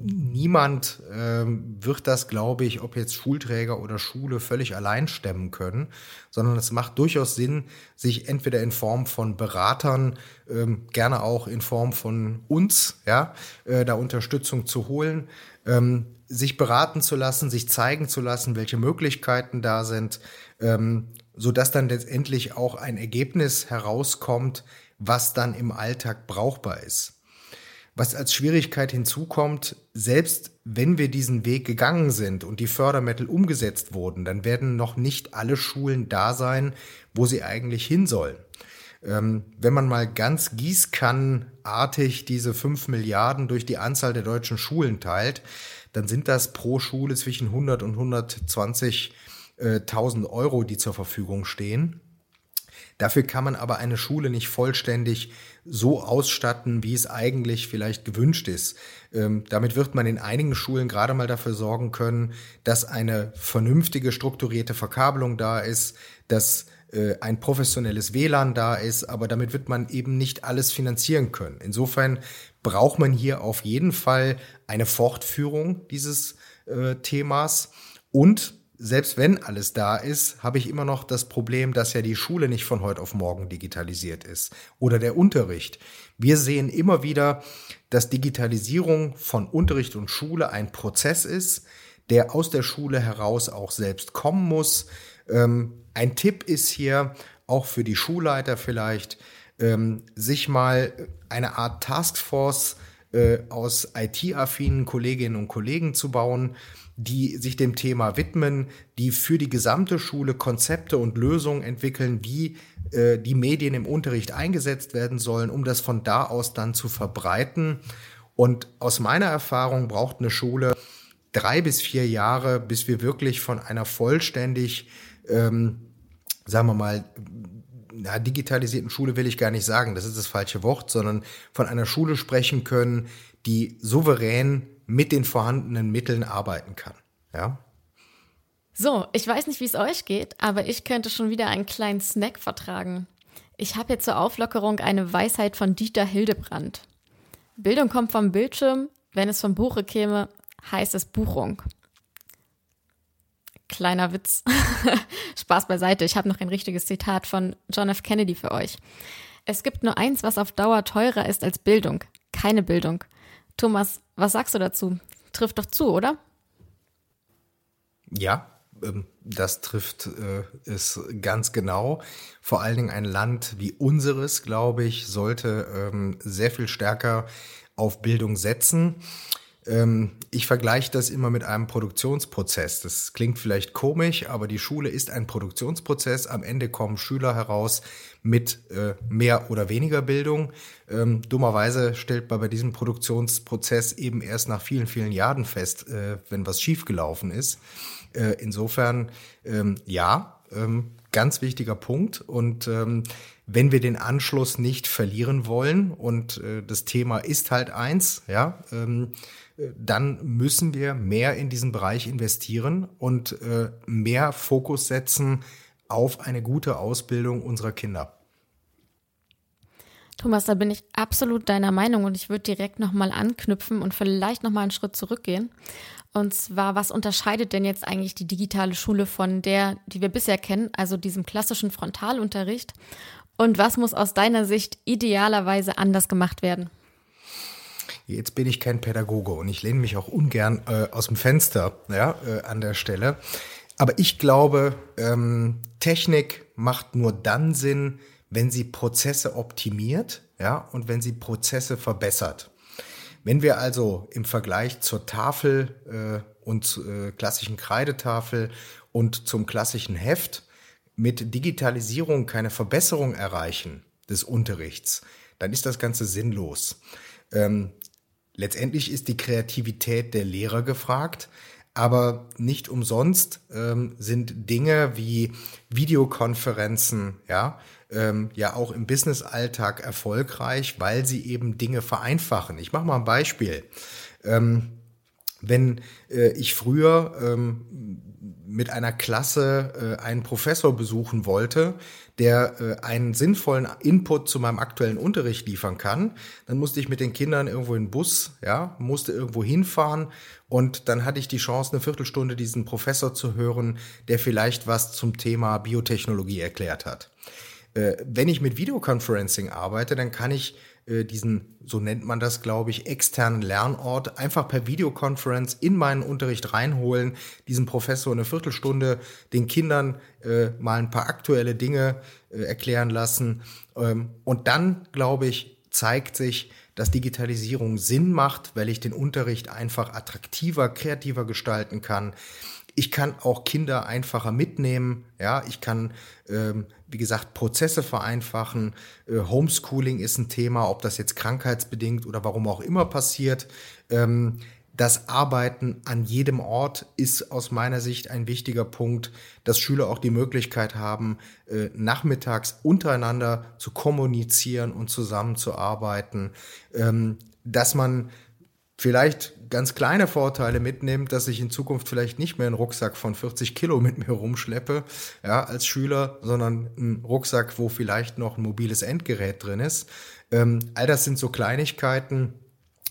Speaker 4: niemand ähm, wird das, glaube ich, ob jetzt Schulträger oder Schule völlig allein stemmen können, sondern es macht durchaus Sinn, sich entweder in Form von Beratern, ähm, gerne auch in Form von uns, ja, äh, da Unterstützung zu holen, ähm, sich beraten zu lassen, sich zeigen zu lassen, welche Möglichkeiten da sind, ähm, so dass dann letztendlich auch ein Ergebnis herauskommt, was dann im Alltag brauchbar ist. Was als Schwierigkeit hinzukommt, selbst wenn wir diesen Weg gegangen sind und die Fördermittel umgesetzt wurden, dann werden noch nicht alle Schulen da sein, wo sie eigentlich hin sollen. Ähm, wenn man mal ganz gießkannenartig diese fünf Milliarden durch die Anzahl der deutschen Schulen teilt, dann sind das pro Schule zwischen 100 und 120.000 äh, Euro, die zur Verfügung stehen. Dafür kann man aber eine Schule nicht vollständig so ausstatten, wie es eigentlich vielleicht gewünscht ist. Ähm, damit wird man in einigen Schulen gerade mal dafür sorgen können, dass eine vernünftige strukturierte Verkabelung da ist, dass äh, ein professionelles WLAN da ist, aber damit wird man eben nicht alles finanzieren können. Insofern braucht man hier auf jeden Fall eine Fortführung dieses äh, Themas und selbst wenn alles da ist, habe ich immer noch das Problem, dass ja die Schule nicht von heute auf morgen digitalisiert ist oder der Unterricht. Wir sehen immer wieder, dass Digitalisierung von Unterricht und Schule ein Prozess ist, der aus der Schule heraus auch selbst kommen muss. Ähm, ein Tipp ist hier auch für die Schulleiter vielleicht, ähm, sich mal eine Art Taskforce äh, aus IT-affinen Kolleginnen und Kollegen zu bauen, die sich dem Thema widmen, die für die gesamte Schule Konzepte und Lösungen entwickeln, wie äh, die Medien im Unterricht eingesetzt werden sollen, um das von da aus dann zu verbreiten. Und aus meiner Erfahrung braucht eine Schule drei bis vier Jahre, bis wir wirklich von einer vollständig, ähm, sagen wir mal, na, digitalisierten Schule will ich gar nicht sagen, das ist das falsche Wort, sondern von einer Schule sprechen können, die souverän mit den vorhandenen Mitteln arbeiten kann. Ja.
Speaker 2: So, ich weiß nicht, wie es euch geht, aber ich könnte schon wieder einen kleinen Snack vertragen. Ich habe hier zur Auflockerung eine Weisheit von Dieter Hildebrand. Bildung kommt vom Bildschirm, wenn es vom Buche käme, heißt es Buchung. Kleiner Witz. (laughs) Spaß beiseite, ich habe noch ein richtiges Zitat von John F. Kennedy für euch. Es gibt nur eins, was auf Dauer teurer ist als Bildung. Keine Bildung. Thomas, was sagst du dazu? Trifft doch zu, oder?
Speaker 4: Ja, ähm, das trifft äh, es ganz genau. Vor allen Dingen ein Land wie unseres, glaube ich, sollte ähm, sehr viel stärker auf Bildung setzen. Ähm, ich vergleiche das immer mit einem Produktionsprozess. Das klingt vielleicht komisch, aber die Schule ist ein Produktionsprozess. Am Ende kommen Schüler heraus mit äh, mehr oder weniger Bildung. Ähm, dummerweise stellt man bei diesem Produktionsprozess eben erst nach vielen, vielen Jahren fest, äh, wenn was schiefgelaufen ist. Äh, insofern, ähm, ja, ähm, ganz wichtiger Punkt. Und ähm, wenn wir den Anschluss nicht verlieren wollen, und äh, das Thema ist halt eins, ja, ähm, dann müssen wir mehr in diesen Bereich investieren und äh, mehr Fokus setzen auf eine gute Ausbildung unserer Kinder.
Speaker 2: Thomas, da bin ich absolut deiner Meinung und ich würde direkt nochmal anknüpfen und vielleicht nochmal einen Schritt zurückgehen. Und zwar, was unterscheidet denn jetzt eigentlich die digitale Schule von der, die wir bisher kennen, also diesem klassischen Frontalunterricht? Und was muss aus deiner Sicht idealerweise anders gemacht werden?
Speaker 4: Jetzt bin ich kein Pädagoge und ich lehne mich auch ungern äh, aus dem Fenster ja, äh, an der Stelle. Aber ich glaube, ähm, Technik macht nur dann Sinn, wenn sie Prozesse optimiert ja, und wenn sie Prozesse verbessert. Wenn wir also im Vergleich zur Tafel äh, und äh, klassischen Kreidetafel und zum klassischen Heft mit Digitalisierung keine Verbesserung erreichen des Unterrichts, dann ist das Ganze sinnlos. Ähm, letztendlich ist die Kreativität der Lehrer gefragt, aber nicht umsonst ähm, sind Dinge wie Videokonferenzen, ja, ähm, ja auch im Business-Alltag erfolgreich, weil sie eben Dinge vereinfachen. Ich mache mal ein Beispiel. Ähm, wenn äh, ich früher ähm, mit einer Klasse äh, einen Professor besuchen wollte, der äh, einen sinnvollen Input zu meinem aktuellen Unterricht liefern kann, dann musste ich mit den Kindern irgendwo in den Bus, ja, musste irgendwo hinfahren und dann hatte ich die Chance, eine Viertelstunde diesen Professor zu hören, der vielleicht was zum Thema Biotechnologie erklärt hat. Äh, wenn ich mit Videoconferencing arbeite, dann kann ich äh, diesen, so nennt man das, glaube ich, externen Lernort einfach per Videoconference in meinen Unterricht reinholen, diesen Professor eine Viertelstunde den Kindern äh, mal ein paar aktuelle Dinge äh, erklären lassen. Ähm, und dann, glaube ich, zeigt sich, dass Digitalisierung Sinn macht, weil ich den Unterricht einfach attraktiver, kreativer gestalten kann. Ich kann auch Kinder einfacher mitnehmen. Ja, ich kann, ähm, wie gesagt, Prozesse vereinfachen. Äh, Homeschooling ist ein Thema, ob das jetzt krankheitsbedingt oder warum auch immer passiert. Ähm, das Arbeiten an jedem Ort ist aus meiner Sicht ein wichtiger Punkt, dass Schüler auch die Möglichkeit haben, äh, nachmittags untereinander zu kommunizieren und zusammenzuarbeiten, ähm, dass man vielleicht ganz kleine Vorteile mitnimmt, dass ich in Zukunft vielleicht nicht mehr einen Rucksack von 40 Kilo mit mir rumschleppe, ja, als Schüler, sondern einen Rucksack, wo vielleicht noch ein mobiles Endgerät drin ist. Ähm, all das sind so Kleinigkeiten.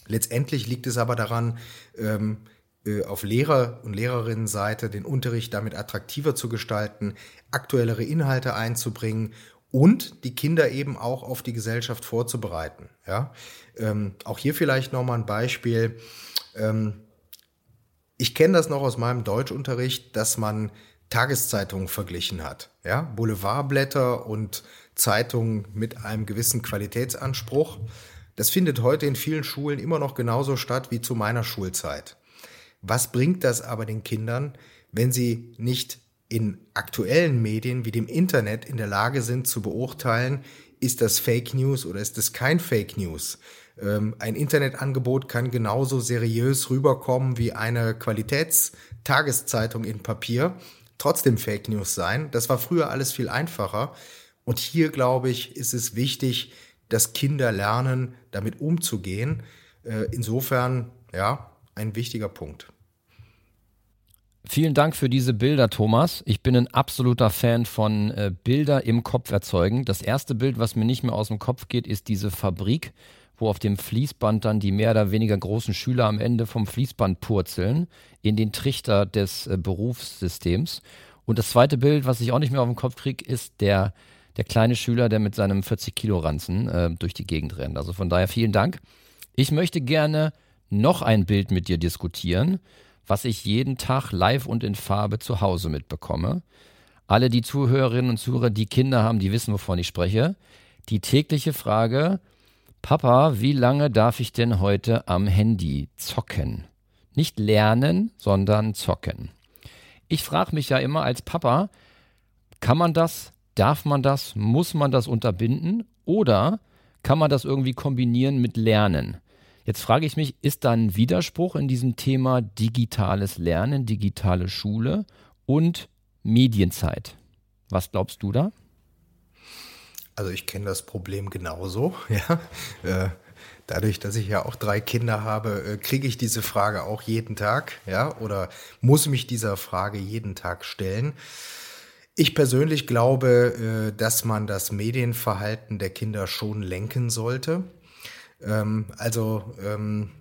Speaker 4: Letztendlich liegt es aber daran, ähm, äh, auf Lehrer- und Lehrerinnenseite den Unterricht damit attraktiver zu gestalten, aktuellere Inhalte einzubringen und die Kinder eben auch auf die Gesellschaft vorzubereiten. Ja? Ähm, auch hier vielleicht nochmal ein Beispiel. Ähm, ich kenne das noch aus meinem Deutschunterricht, dass man Tageszeitungen verglichen hat. Ja? Boulevardblätter und Zeitungen mit einem gewissen Qualitätsanspruch. Das findet heute in vielen Schulen immer noch genauso statt wie zu meiner Schulzeit. Was bringt das aber den Kindern, wenn sie nicht in aktuellen Medien wie dem Internet in der Lage sind zu beurteilen, ist das Fake News oder ist das kein Fake News? Ähm, ein Internetangebot kann genauso seriös rüberkommen wie eine Qualitätstageszeitung in Papier, trotzdem Fake News sein. Das war früher alles viel einfacher. Und hier, glaube ich, ist es wichtig, dass Kinder lernen, damit umzugehen. Äh, insofern, ja, ein wichtiger Punkt.
Speaker 3: Vielen Dank für diese Bilder, Thomas. Ich bin ein absoluter Fan von äh, Bilder im Kopf erzeugen. Das erste Bild, was mir nicht mehr aus dem Kopf geht, ist diese Fabrik, wo auf dem Fließband dann die mehr oder weniger großen Schüler am Ende vom Fließband purzeln in den Trichter des äh, Berufssystems. Und das zweite Bild, was ich auch nicht mehr auf dem Kopf kriege, ist der, der kleine Schüler, der mit seinem 40 Kilo Ranzen äh, durch die Gegend rennt. Also von daher vielen Dank. Ich möchte gerne noch ein Bild mit dir diskutieren was ich jeden Tag live und in Farbe zu Hause mitbekomme. Alle die Zuhörerinnen und Zuhörer, die Kinder haben, die wissen, wovon ich spreche. Die tägliche Frage, Papa, wie lange darf ich denn heute am Handy zocken? Nicht lernen, sondern zocken. Ich frage mich ja immer als Papa, kann man das, darf man das, muss man das unterbinden oder kann man das irgendwie kombinieren mit Lernen? Jetzt frage ich mich, ist da ein Widerspruch in diesem Thema digitales Lernen, digitale Schule und Medienzeit? Was glaubst du da?
Speaker 4: Also ich kenne das Problem genauso, (laughs) ja. Äh, dadurch, dass ich ja auch drei Kinder habe, äh, kriege ich diese Frage auch jeden Tag, ja, oder muss mich dieser Frage jeden Tag stellen. Ich persönlich glaube, äh, dass man das Medienverhalten der Kinder schon lenken sollte. Ähm, also ähm,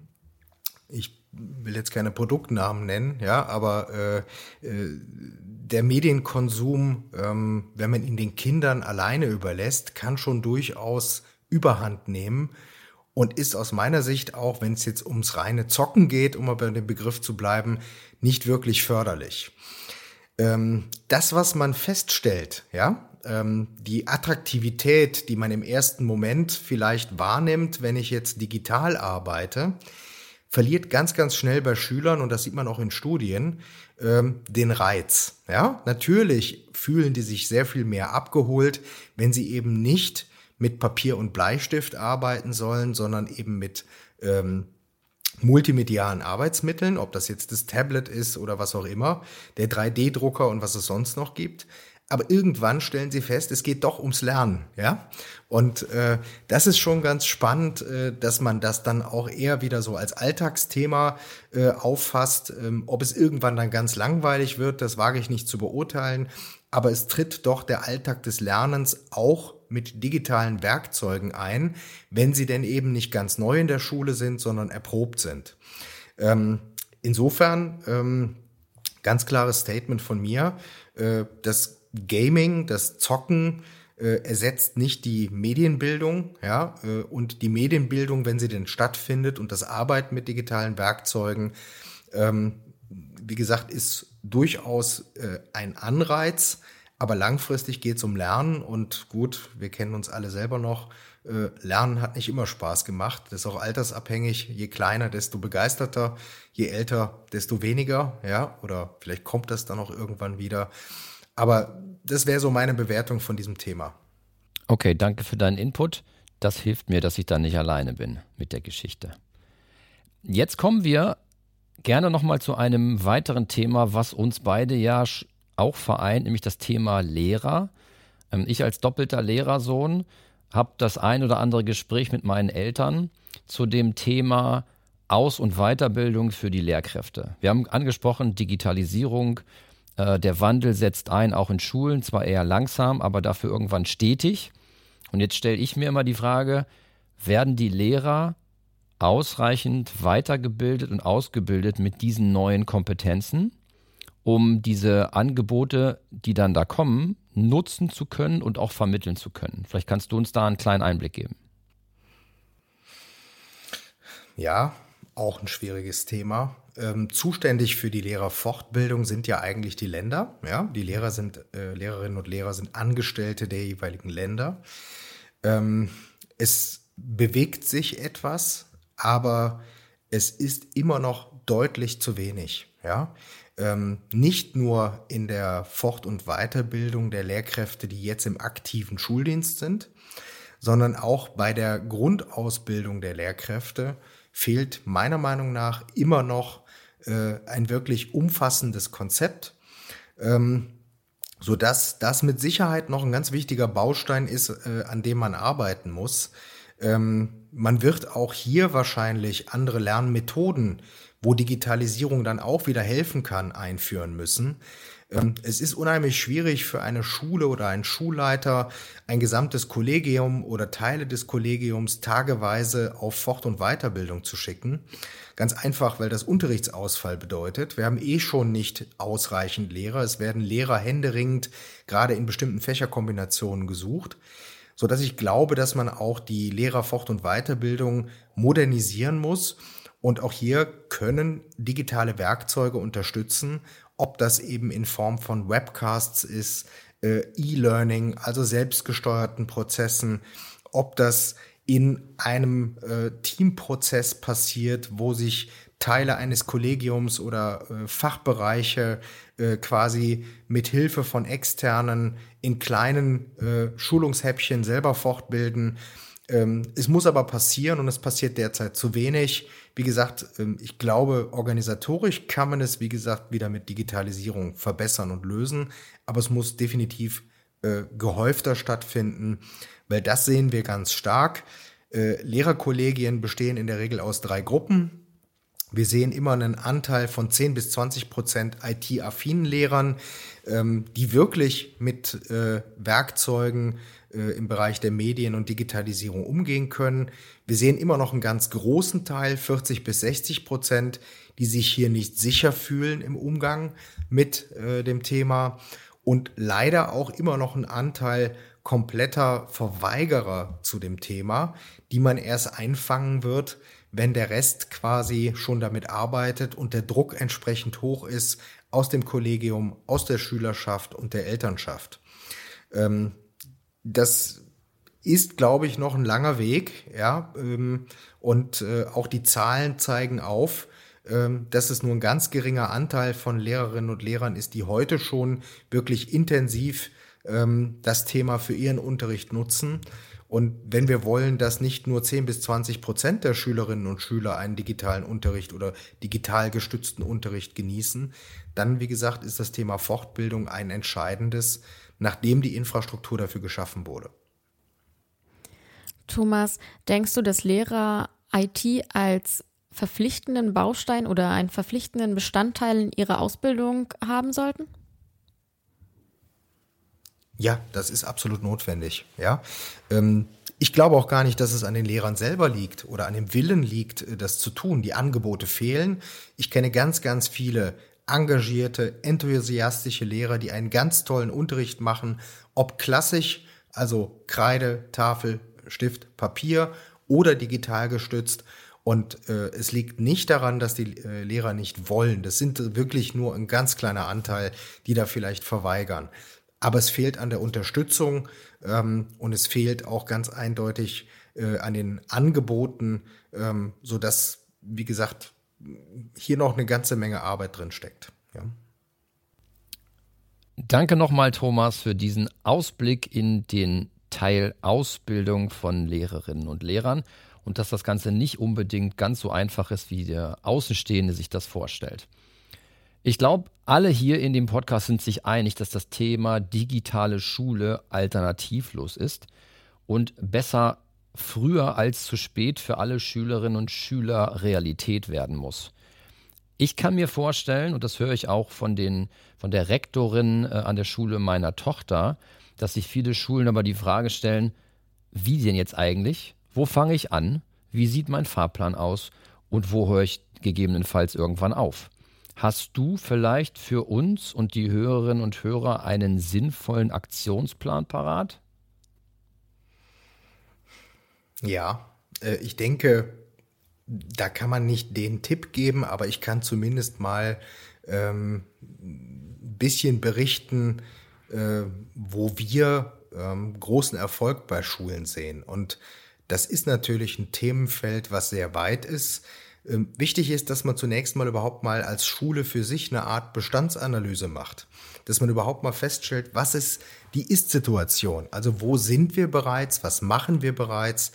Speaker 4: ich will jetzt keine Produktnamen nennen, ja, aber äh, äh, der Medienkonsum, ähm, wenn man ihn den Kindern alleine überlässt, kann schon durchaus Überhand nehmen und ist aus meiner Sicht auch, wenn es jetzt ums reine Zocken geht, um mal bei dem Begriff zu bleiben, nicht wirklich förderlich. Ähm, das, was man feststellt, ja, ähm, die Attraktivität, die man im ersten Moment vielleicht wahrnimmt, wenn ich jetzt digital arbeite, verliert ganz, ganz schnell bei Schülern, und das sieht man auch in Studien, ähm, den Reiz. Ja, natürlich fühlen die sich sehr viel mehr abgeholt, wenn sie eben nicht mit Papier und Bleistift arbeiten sollen, sondern eben mit ähm, multimedialen Arbeitsmitteln, ob das jetzt das Tablet ist oder was auch immer, der 3D-Drucker und was es sonst noch gibt. Aber irgendwann stellen sie fest, es geht doch ums Lernen, ja. Und äh, das ist schon ganz spannend, äh, dass man das dann auch eher wieder so als Alltagsthema äh, auffasst. Ähm, ob es irgendwann dann ganz langweilig wird, das wage ich nicht zu beurteilen. Aber es tritt doch der Alltag des Lernens auch mit digitalen Werkzeugen ein, wenn sie denn eben nicht ganz neu in der Schule sind, sondern erprobt sind. Ähm, insofern ähm, ganz klares Statement von mir, äh, das Gaming, das Zocken äh, ersetzt nicht die Medienbildung, ja, äh, und die Medienbildung, wenn sie denn stattfindet und das Arbeiten mit digitalen Werkzeugen, ähm, wie gesagt, ist durchaus äh, ein Anreiz, aber langfristig geht es um Lernen und gut, wir kennen uns alle selber noch. Äh, Lernen hat nicht immer Spaß gemacht. Das ist auch altersabhängig. Je kleiner, desto begeisterter. Je älter, desto weniger. Ja, oder vielleicht kommt das dann auch irgendwann wieder. Aber das wäre so meine Bewertung von diesem Thema.
Speaker 3: Okay, danke für deinen Input. Das hilft mir, dass ich da nicht alleine bin mit der Geschichte. Jetzt kommen wir gerne nochmal zu einem weiteren Thema, was uns beide ja auch vereint, nämlich das Thema Lehrer. Ähm, ich als doppelter Lehrersohn habe das ein oder andere Gespräch mit meinen Eltern zu dem Thema Aus- und Weiterbildung für die Lehrkräfte. Wir haben angesprochen Digitalisierung, äh, der Wandel setzt ein, auch in Schulen, zwar eher langsam, aber dafür irgendwann stetig. Und jetzt stelle ich mir immer die Frage, werden die Lehrer ausreichend weitergebildet und ausgebildet mit diesen neuen Kompetenzen? um diese Angebote, die dann da kommen, nutzen zu können und auch vermitteln zu können. Vielleicht kannst du uns da einen kleinen Einblick geben.
Speaker 4: Ja, auch ein schwieriges Thema. Ähm, zuständig für die Lehrerfortbildung sind ja eigentlich die Länder. Ja, die Lehrer sind, äh, Lehrerinnen und Lehrer sind Angestellte der jeweiligen Länder. Ähm, es bewegt sich etwas, aber es ist immer noch deutlich zu wenig. Ja, ähm, nicht nur in der Fort- und Weiterbildung der Lehrkräfte, die jetzt im aktiven Schuldienst sind, sondern auch bei der Grundausbildung der Lehrkräfte fehlt meiner Meinung nach immer noch äh, ein wirklich umfassendes Konzept, ähm, so dass das mit Sicherheit noch ein ganz wichtiger Baustein ist, äh, an dem man arbeiten muss. Ähm, man wird auch hier wahrscheinlich andere Lernmethoden wo Digitalisierung dann auch wieder helfen kann, einführen müssen. Ähm, es ist unheimlich schwierig für eine Schule oder einen Schulleiter, ein gesamtes Kollegium oder Teile des Kollegiums tageweise auf Fort- und Weiterbildung zu schicken. Ganz einfach, weil das Unterrichtsausfall bedeutet. Wir haben eh schon nicht ausreichend Lehrer. Es werden Lehrer händeringend gerade in bestimmten Fächerkombinationen gesucht so dass ich glaube, dass man auch die Lehrerfort- und Weiterbildung modernisieren muss. Und auch hier können digitale Werkzeuge unterstützen, ob das eben in Form von Webcasts ist, äh, E-Learning, also selbstgesteuerten Prozessen, ob das in einem äh, Teamprozess passiert, wo sich Teile eines Kollegiums oder äh, Fachbereiche äh, quasi mit Hilfe von externen in kleinen äh, Schulungshäppchen selber fortbilden. Ähm, es muss aber passieren und es passiert derzeit zu wenig. Wie gesagt, ähm, ich glaube, organisatorisch kann man es, wie gesagt, wieder mit Digitalisierung verbessern und lösen, aber es muss definitiv äh, gehäufter stattfinden, weil das sehen wir ganz stark. Äh, Lehrerkollegien bestehen in der Regel aus drei Gruppen. Wir sehen immer einen Anteil von 10 bis 20 Prozent IT-affinen Lehrern, ähm, die wirklich mit äh, Werkzeugen äh, im Bereich der Medien und Digitalisierung umgehen können. Wir sehen immer noch einen ganz großen Teil, 40 bis 60 Prozent, die sich hier nicht sicher fühlen im Umgang mit äh, dem Thema und leider auch immer noch einen Anteil kompletter Verweigerer zu dem Thema, die man erst einfangen wird, wenn der Rest quasi schon damit arbeitet und der Druck entsprechend hoch ist aus dem Kollegium, aus der Schülerschaft und der Elternschaft. Ähm, das ist, glaube ich, noch ein langer Weg, ja. Ähm, und äh, auch die Zahlen zeigen auf, ähm, dass es nur ein ganz geringer Anteil von Lehrerinnen und Lehrern ist, die heute schon wirklich intensiv ähm, das Thema für ihren Unterricht nutzen. Und wenn wir wollen, dass nicht nur 10 bis 20 Prozent der Schülerinnen und Schüler einen digitalen Unterricht oder digital gestützten Unterricht genießen, dann, wie gesagt, ist das Thema Fortbildung ein entscheidendes, nachdem die Infrastruktur dafür geschaffen wurde.
Speaker 2: Thomas, denkst du, dass Lehrer IT als verpflichtenden Baustein oder einen verpflichtenden Bestandteil in ihrer Ausbildung haben sollten?
Speaker 4: Ja, das ist absolut notwendig. Ja, ähm, ich glaube auch gar nicht, dass es an den Lehrern selber liegt oder an dem Willen liegt, äh, das zu tun. Die Angebote fehlen. Ich kenne ganz, ganz viele engagierte, enthusiastische Lehrer, die einen ganz tollen Unterricht machen, ob klassisch, also Kreide, Tafel, Stift, Papier oder digital gestützt. Und äh, es liegt nicht daran, dass die äh, Lehrer nicht wollen. Das sind wirklich nur ein ganz kleiner Anteil, die da vielleicht verweigern. Aber es fehlt an der Unterstützung ähm, und es fehlt auch ganz eindeutig äh, an den Angeboten, ähm, so dass, wie gesagt, hier noch eine ganze Menge Arbeit drin steckt. Ja.
Speaker 3: Danke nochmal, Thomas, für diesen Ausblick in den Teil Ausbildung von Lehrerinnen und Lehrern und dass das Ganze nicht unbedingt ganz so einfach ist, wie der Außenstehende sich das vorstellt. Ich glaube, alle hier in dem Podcast sind sich einig, dass das Thema digitale Schule alternativlos ist und besser früher als zu spät für alle Schülerinnen und Schüler Realität werden muss. Ich kann mir vorstellen, und das höre ich auch von, den, von der Rektorin äh, an der Schule meiner Tochter, dass sich viele Schulen aber die Frage stellen, wie denn jetzt eigentlich? Wo fange ich an? Wie sieht mein Fahrplan aus? Und wo höre ich gegebenenfalls irgendwann auf? Hast du vielleicht für uns und die Hörerinnen und Hörer einen sinnvollen Aktionsplan parat?
Speaker 4: Ja, äh, ich denke, da kann man nicht den Tipp geben, aber ich kann zumindest mal ähm, ein bisschen berichten, äh, wo wir ähm, großen Erfolg bei Schulen sehen. Und das ist natürlich ein Themenfeld, was sehr weit ist. Ähm, wichtig ist, dass man zunächst mal überhaupt mal als Schule für sich eine Art Bestandsanalyse macht. Dass man überhaupt mal feststellt, was ist die Ist-Situation? Also wo sind wir bereits? Was machen wir bereits?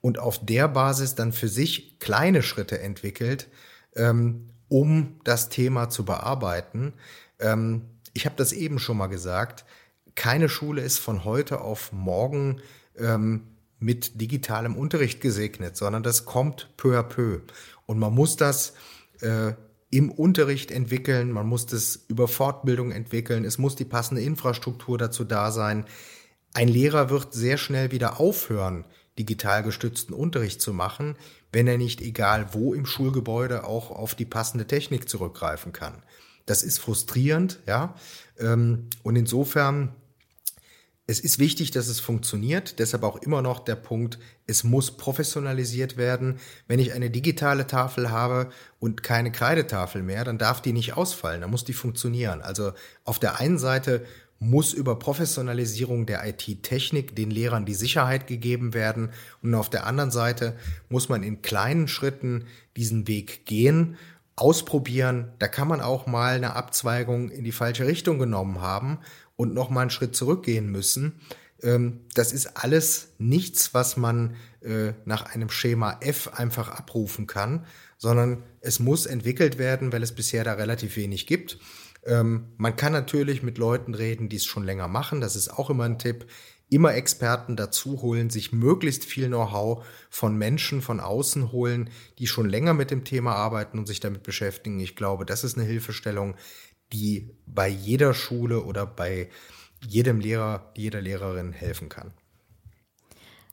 Speaker 4: Und auf der Basis dann für sich kleine Schritte entwickelt, ähm, um das Thema zu bearbeiten. Ähm, ich habe das eben schon mal gesagt. Keine Schule ist von heute auf morgen mit digitalem Unterricht gesegnet, sondern das kommt peu à peu. Und man muss das äh, im Unterricht entwickeln, man muss das über Fortbildung entwickeln, es muss die passende Infrastruktur dazu da sein. Ein Lehrer wird sehr schnell wieder aufhören, digital gestützten Unterricht zu machen, wenn er nicht egal wo im Schulgebäude auch auf die passende Technik zurückgreifen kann. Das ist frustrierend, ja. Ähm, und insofern es ist wichtig, dass es funktioniert. Deshalb auch immer noch der Punkt, es muss professionalisiert werden. Wenn ich eine digitale Tafel habe und keine Kreidetafel mehr, dann darf die nicht ausfallen. Dann muss die funktionieren. Also auf der einen Seite muss über Professionalisierung der IT-Technik den Lehrern die Sicherheit gegeben werden. Und auf der anderen Seite muss man in kleinen Schritten diesen Weg gehen, ausprobieren. Da kann man auch mal eine Abzweigung in die falsche Richtung genommen haben und noch mal einen Schritt zurückgehen müssen. Ähm, das ist alles nichts, was man äh, nach einem Schema F einfach abrufen kann, sondern es muss entwickelt werden, weil es bisher da relativ wenig gibt. Ähm, man kann natürlich mit Leuten reden, die es schon länger machen. Das ist auch immer ein Tipp. Immer Experten dazu holen, sich möglichst viel Know-how von Menschen von außen holen, die schon länger mit dem Thema arbeiten und sich damit beschäftigen. Ich glaube, das ist eine Hilfestellung, die bei jeder Schule oder bei jedem Lehrer, jeder Lehrerin helfen kann.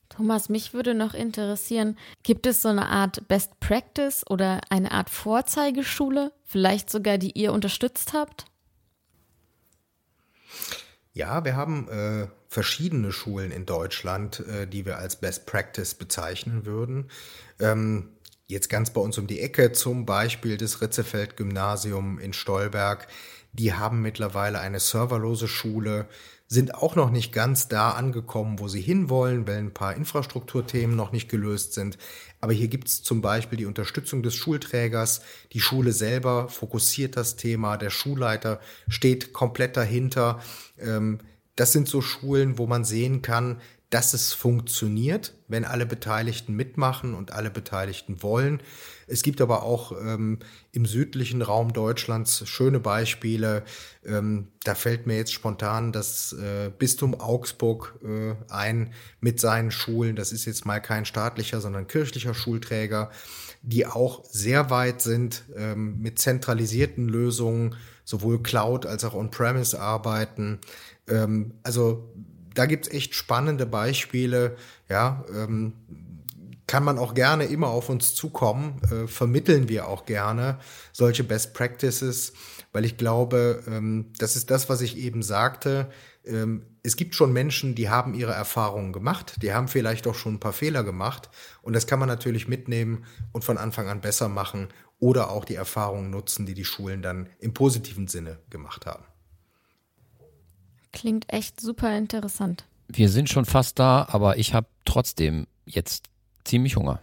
Speaker 2: Thomas, mich würde noch interessieren, gibt es so eine Art Best Practice oder eine Art Vorzeigeschule, vielleicht sogar, die ihr unterstützt habt?
Speaker 4: Ja, wir haben äh, verschiedene Schulen in Deutschland, äh, die wir als Best Practice bezeichnen würden. Ähm, Jetzt ganz bei uns um die Ecke, zum Beispiel das Ritzefeld-Gymnasium in Stolberg. Die haben mittlerweile eine serverlose Schule, sind auch noch nicht ganz da angekommen, wo sie hinwollen, weil ein paar Infrastrukturthemen noch nicht gelöst sind. Aber hier gibt es zum Beispiel die Unterstützung des Schulträgers. Die Schule selber fokussiert das Thema. Der Schulleiter steht komplett dahinter. Ähm, das sind so Schulen, wo man sehen kann, dass es funktioniert, wenn alle Beteiligten mitmachen und alle Beteiligten wollen. Es gibt aber auch ähm, im südlichen Raum Deutschlands schöne Beispiele. Ähm, da fällt mir jetzt spontan das äh, Bistum Augsburg äh, ein mit seinen Schulen. Das ist jetzt mal kein staatlicher, sondern kirchlicher Schulträger, die auch sehr weit sind ähm, mit zentralisierten Lösungen, sowohl Cloud als auch On-Premise arbeiten. Ähm, also da gibt's echt spannende Beispiele. Ja, ähm, kann man auch gerne immer auf uns zukommen, äh, vermitteln wir auch gerne solche Best Practices, weil ich glaube, ähm, das ist das, was ich eben sagte. Ähm, es gibt schon Menschen, die haben ihre Erfahrungen gemacht, die haben vielleicht auch schon ein paar Fehler gemacht und das kann man natürlich mitnehmen und von Anfang an besser machen oder auch die Erfahrungen nutzen, die die Schulen dann im positiven Sinne gemacht haben.
Speaker 2: Klingt echt super interessant.
Speaker 3: Wir sind schon fast da, aber ich habe trotzdem jetzt ziemlich Hunger.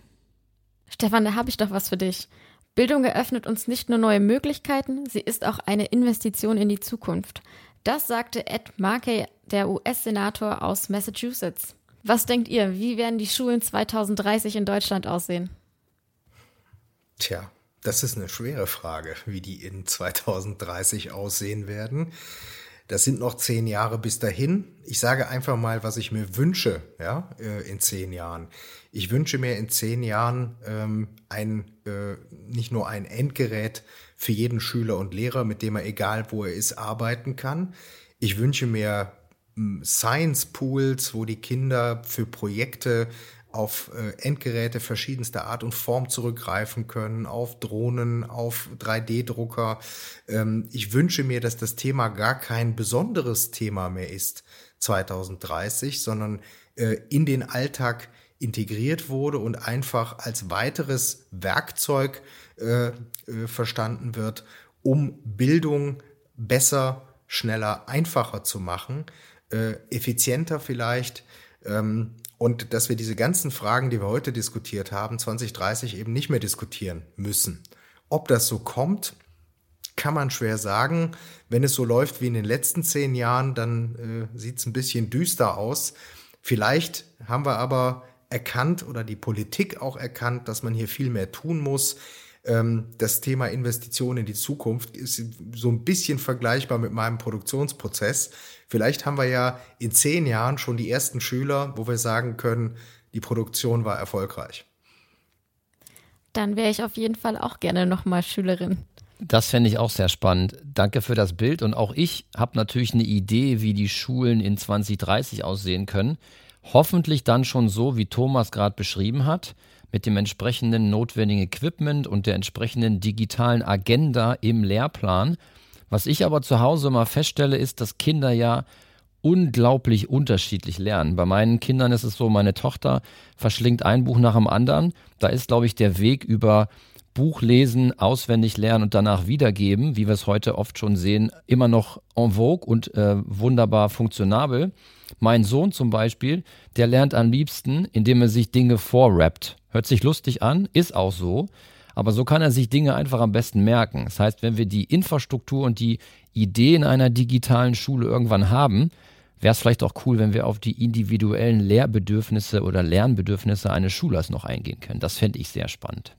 Speaker 2: Stefan, da habe ich doch was für dich. Bildung eröffnet uns nicht nur neue Möglichkeiten, sie ist auch eine Investition in die Zukunft. Das sagte Ed Markey, der US-Senator aus Massachusetts. Was denkt ihr, wie werden die Schulen 2030 in Deutschland aussehen?
Speaker 4: Tja, das ist eine schwere Frage, wie die in 2030 aussehen werden. Das sind noch zehn Jahre bis dahin. Ich sage einfach mal, was ich mir wünsche, ja, äh, in zehn Jahren. Ich wünsche mir in zehn Jahren ähm, ein, äh, nicht nur ein Endgerät für jeden Schüler und Lehrer, mit dem er egal wo er ist, arbeiten kann. Ich wünsche mir hm, Science Pools, wo die Kinder für Projekte auf äh, Endgeräte verschiedenster Art und Form zurückgreifen können, auf Drohnen, auf 3D-Drucker. Ähm, ich wünsche mir, dass das Thema gar kein besonderes Thema mehr ist 2030, sondern äh, in den Alltag integriert wurde und einfach als weiteres Werkzeug äh, verstanden wird, um Bildung besser, schneller, einfacher zu machen, effizienter vielleicht. Und dass wir diese ganzen Fragen, die wir heute diskutiert haben, 2030 eben nicht mehr diskutieren müssen. Ob das so kommt, kann man schwer sagen. Wenn es so läuft wie in den letzten zehn Jahren, dann äh, sieht es ein bisschen düster aus. Vielleicht haben wir aber erkannt oder die Politik auch erkannt, dass man hier viel mehr tun muss. Ähm, das Thema Investition in die Zukunft ist so ein bisschen vergleichbar mit meinem Produktionsprozess. Vielleicht haben wir ja in zehn Jahren schon die ersten Schüler, wo wir sagen können, die Produktion war erfolgreich.
Speaker 2: Dann wäre ich auf jeden Fall auch gerne nochmal Schülerin.
Speaker 3: Das fände ich auch sehr spannend. Danke für das Bild. Und auch ich habe natürlich eine Idee, wie die Schulen in 2030 aussehen können. Hoffentlich dann schon so, wie Thomas gerade beschrieben hat mit dem entsprechenden notwendigen Equipment und der entsprechenden digitalen Agenda im Lehrplan. Was ich aber zu Hause mal feststelle, ist, dass Kinder ja unglaublich unterschiedlich lernen. Bei meinen Kindern ist es so, meine Tochter verschlingt ein Buch nach dem anderen. Da ist, glaube ich, der Weg über Buch lesen, auswendig lernen und danach wiedergeben, wie wir es heute oft schon sehen, immer noch en vogue und äh, wunderbar funktionabel. Mein Sohn zum Beispiel, der lernt am liebsten, indem er sich Dinge vorrappt. Hört sich lustig an, ist auch so. Aber so kann er sich Dinge einfach am besten merken. Das heißt, wenn wir die Infrastruktur und die Ideen einer digitalen Schule irgendwann haben, wäre es vielleicht auch cool, wenn wir auf die individuellen Lehrbedürfnisse oder Lernbedürfnisse eines Schulers noch eingehen können. Das fände ich sehr spannend.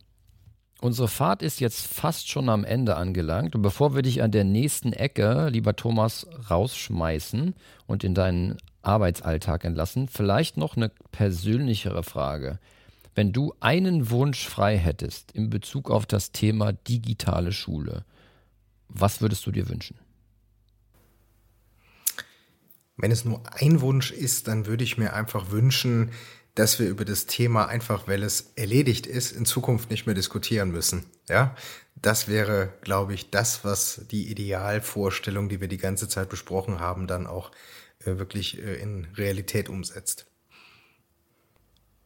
Speaker 3: Unsere Fahrt ist jetzt fast schon am Ende angelangt. Und bevor wir dich an der nächsten Ecke, lieber Thomas, rausschmeißen und in deinen Arbeitsalltag entlassen, vielleicht noch eine persönlichere Frage. Wenn du einen Wunsch frei hättest in Bezug auf das Thema digitale Schule, was würdest du dir wünschen?
Speaker 4: Wenn es nur ein Wunsch ist, dann würde ich mir einfach wünschen, dass wir über das Thema einfach, weil es erledigt ist, in Zukunft nicht mehr diskutieren müssen. Ja, das wäre, glaube ich, das, was die Idealvorstellung, die wir die ganze Zeit besprochen haben, dann auch wirklich äh, in Realität umsetzt.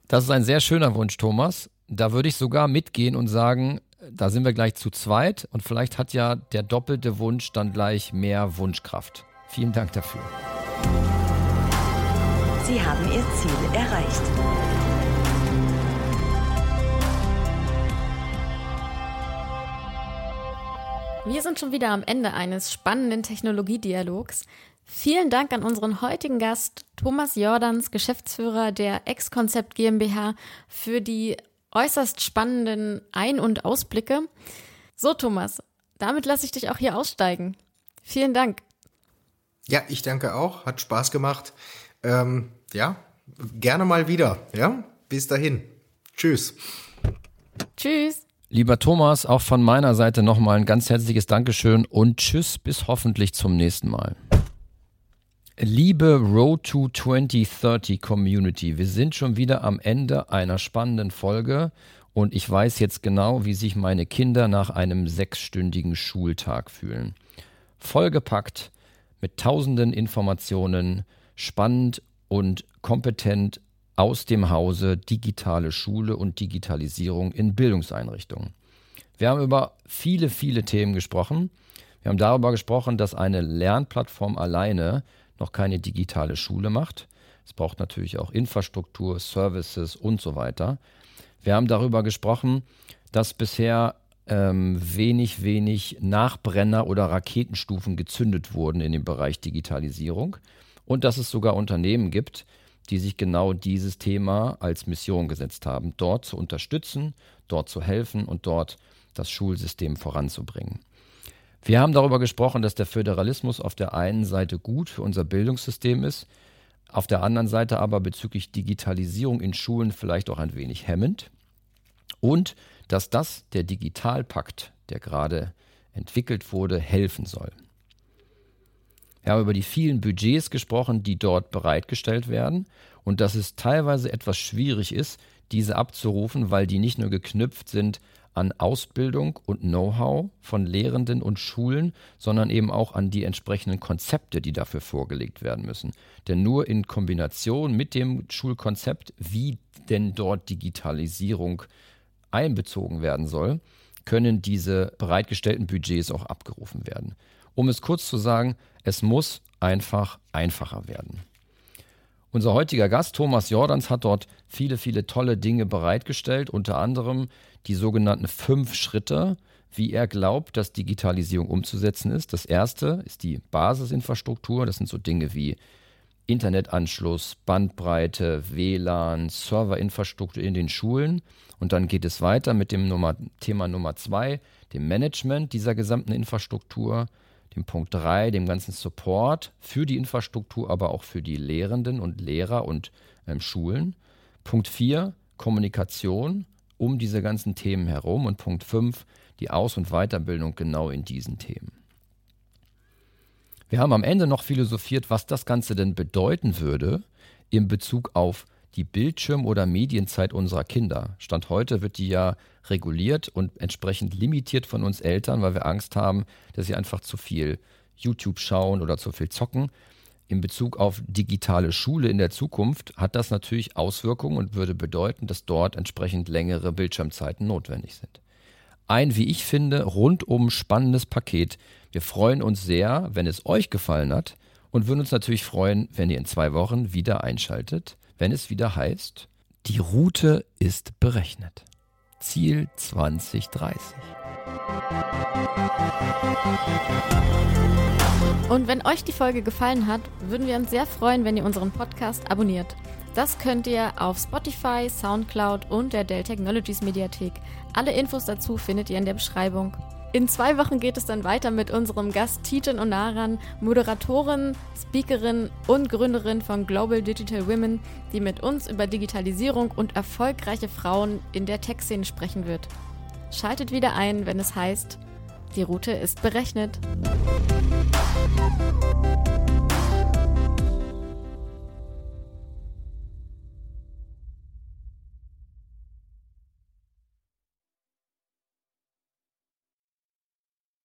Speaker 3: Das ist ein sehr schöner Wunsch, Thomas. Da würde ich sogar mitgehen und sagen, da sind wir gleich zu zweit und vielleicht hat ja der doppelte Wunsch dann gleich mehr Wunschkraft. Vielen Dank dafür.
Speaker 1: Sie haben Ihr Ziel erreicht.
Speaker 2: Wir sind schon wieder am Ende eines spannenden Technologiedialogs. Vielen Dank an unseren heutigen Gast Thomas Jordans, Geschäftsführer der Ex-Konzept GmbH, für die äußerst spannenden Ein- und Ausblicke. So, Thomas, damit lasse ich dich auch hier aussteigen. Vielen Dank.
Speaker 4: Ja, ich danke auch. Hat Spaß gemacht. Ähm, ja, gerne mal wieder. Ja, bis dahin. Tschüss.
Speaker 2: Tschüss.
Speaker 3: Lieber Thomas, auch von meiner Seite nochmal ein ganz herzliches Dankeschön und Tschüss bis hoffentlich zum nächsten Mal. Liebe Road to 2030 Community, wir sind schon wieder am Ende einer spannenden Folge und ich weiß jetzt genau, wie sich meine Kinder nach einem sechsstündigen Schultag fühlen. Vollgepackt mit tausenden Informationen, spannend und kompetent aus dem Hause digitale Schule und Digitalisierung in Bildungseinrichtungen. Wir haben über viele, viele Themen gesprochen. Wir haben darüber gesprochen, dass eine Lernplattform alleine noch keine digitale Schule macht. Es braucht natürlich auch Infrastruktur, Services und so weiter. Wir haben darüber gesprochen, dass bisher ähm, wenig, wenig Nachbrenner oder Raketenstufen gezündet wurden in dem Bereich Digitalisierung und dass es sogar Unternehmen gibt, die sich genau dieses Thema als Mission gesetzt haben, dort zu unterstützen, dort zu helfen und dort das Schulsystem voranzubringen. Wir haben darüber gesprochen, dass der Föderalismus auf der einen Seite gut für unser Bildungssystem ist, auf der anderen Seite aber bezüglich Digitalisierung in Schulen vielleicht auch ein wenig hemmend und dass das der Digitalpakt, der gerade entwickelt wurde, helfen soll. Wir haben über die vielen Budgets gesprochen, die dort bereitgestellt werden und dass es teilweise etwas schwierig ist, diese abzurufen, weil die nicht nur geknüpft sind an Ausbildung und Know-how von Lehrenden und Schulen, sondern eben auch an die entsprechenden Konzepte, die dafür vorgelegt werden müssen. Denn nur in Kombination mit dem Schulkonzept, wie denn dort Digitalisierung einbezogen werden soll, können diese bereitgestellten Budgets auch abgerufen werden. Um es kurz zu sagen, es muss einfach einfacher werden. Unser heutiger Gast Thomas Jordans hat dort viele, viele tolle Dinge bereitgestellt, unter anderem die sogenannten fünf Schritte, wie er glaubt, dass Digitalisierung umzusetzen ist. Das erste ist die Basisinfrastruktur. Das sind so Dinge wie Internetanschluss, Bandbreite, WLAN, Serverinfrastruktur in den Schulen. Und dann geht es weiter mit dem Nummer, Thema Nummer zwei, dem Management dieser gesamten Infrastruktur, dem Punkt drei, dem ganzen Support für die Infrastruktur, aber auch für die Lehrenden und Lehrer und ähm, Schulen. Punkt vier, Kommunikation um diese ganzen Themen herum. Und Punkt fünf, die Aus- und Weiterbildung genau in diesen Themen. Wir haben am Ende noch philosophiert, was das Ganze denn bedeuten würde in Bezug auf die Bildschirm- oder Medienzeit unserer Kinder. Stand heute wird die ja reguliert und entsprechend limitiert von uns Eltern, weil wir Angst haben, dass sie einfach zu viel YouTube schauen oder zu viel zocken. In Bezug auf digitale Schule in der Zukunft hat das natürlich Auswirkungen und würde bedeuten, dass dort entsprechend längere Bildschirmzeiten notwendig sind. Ein, wie ich finde, rundum spannendes Paket, wir freuen uns sehr, wenn es euch gefallen hat und würden uns natürlich freuen, wenn ihr in zwei Wochen wieder einschaltet, wenn es wieder heißt, die Route ist berechnet. Ziel 2030.
Speaker 2: Und wenn euch die Folge gefallen hat, würden wir uns sehr freuen, wenn ihr unseren Podcast abonniert. Das könnt ihr auf Spotify, Soundcloud und der Dell Technologies Mediathek. Alle Infos dazu findet ihr in der Beschreibung. In zwei Wochen geht es dann weiter mit unserem Gast Tijen Onaran, Moderatorin, Speakerin und Gründerin von Global Digital Women, die mit uns über Digitalisierung und erfolgreiche Frauen in der Tech-Szene sprechen wird. Schaltet wieder ein, wenn es heißt, die Route ist berechnet.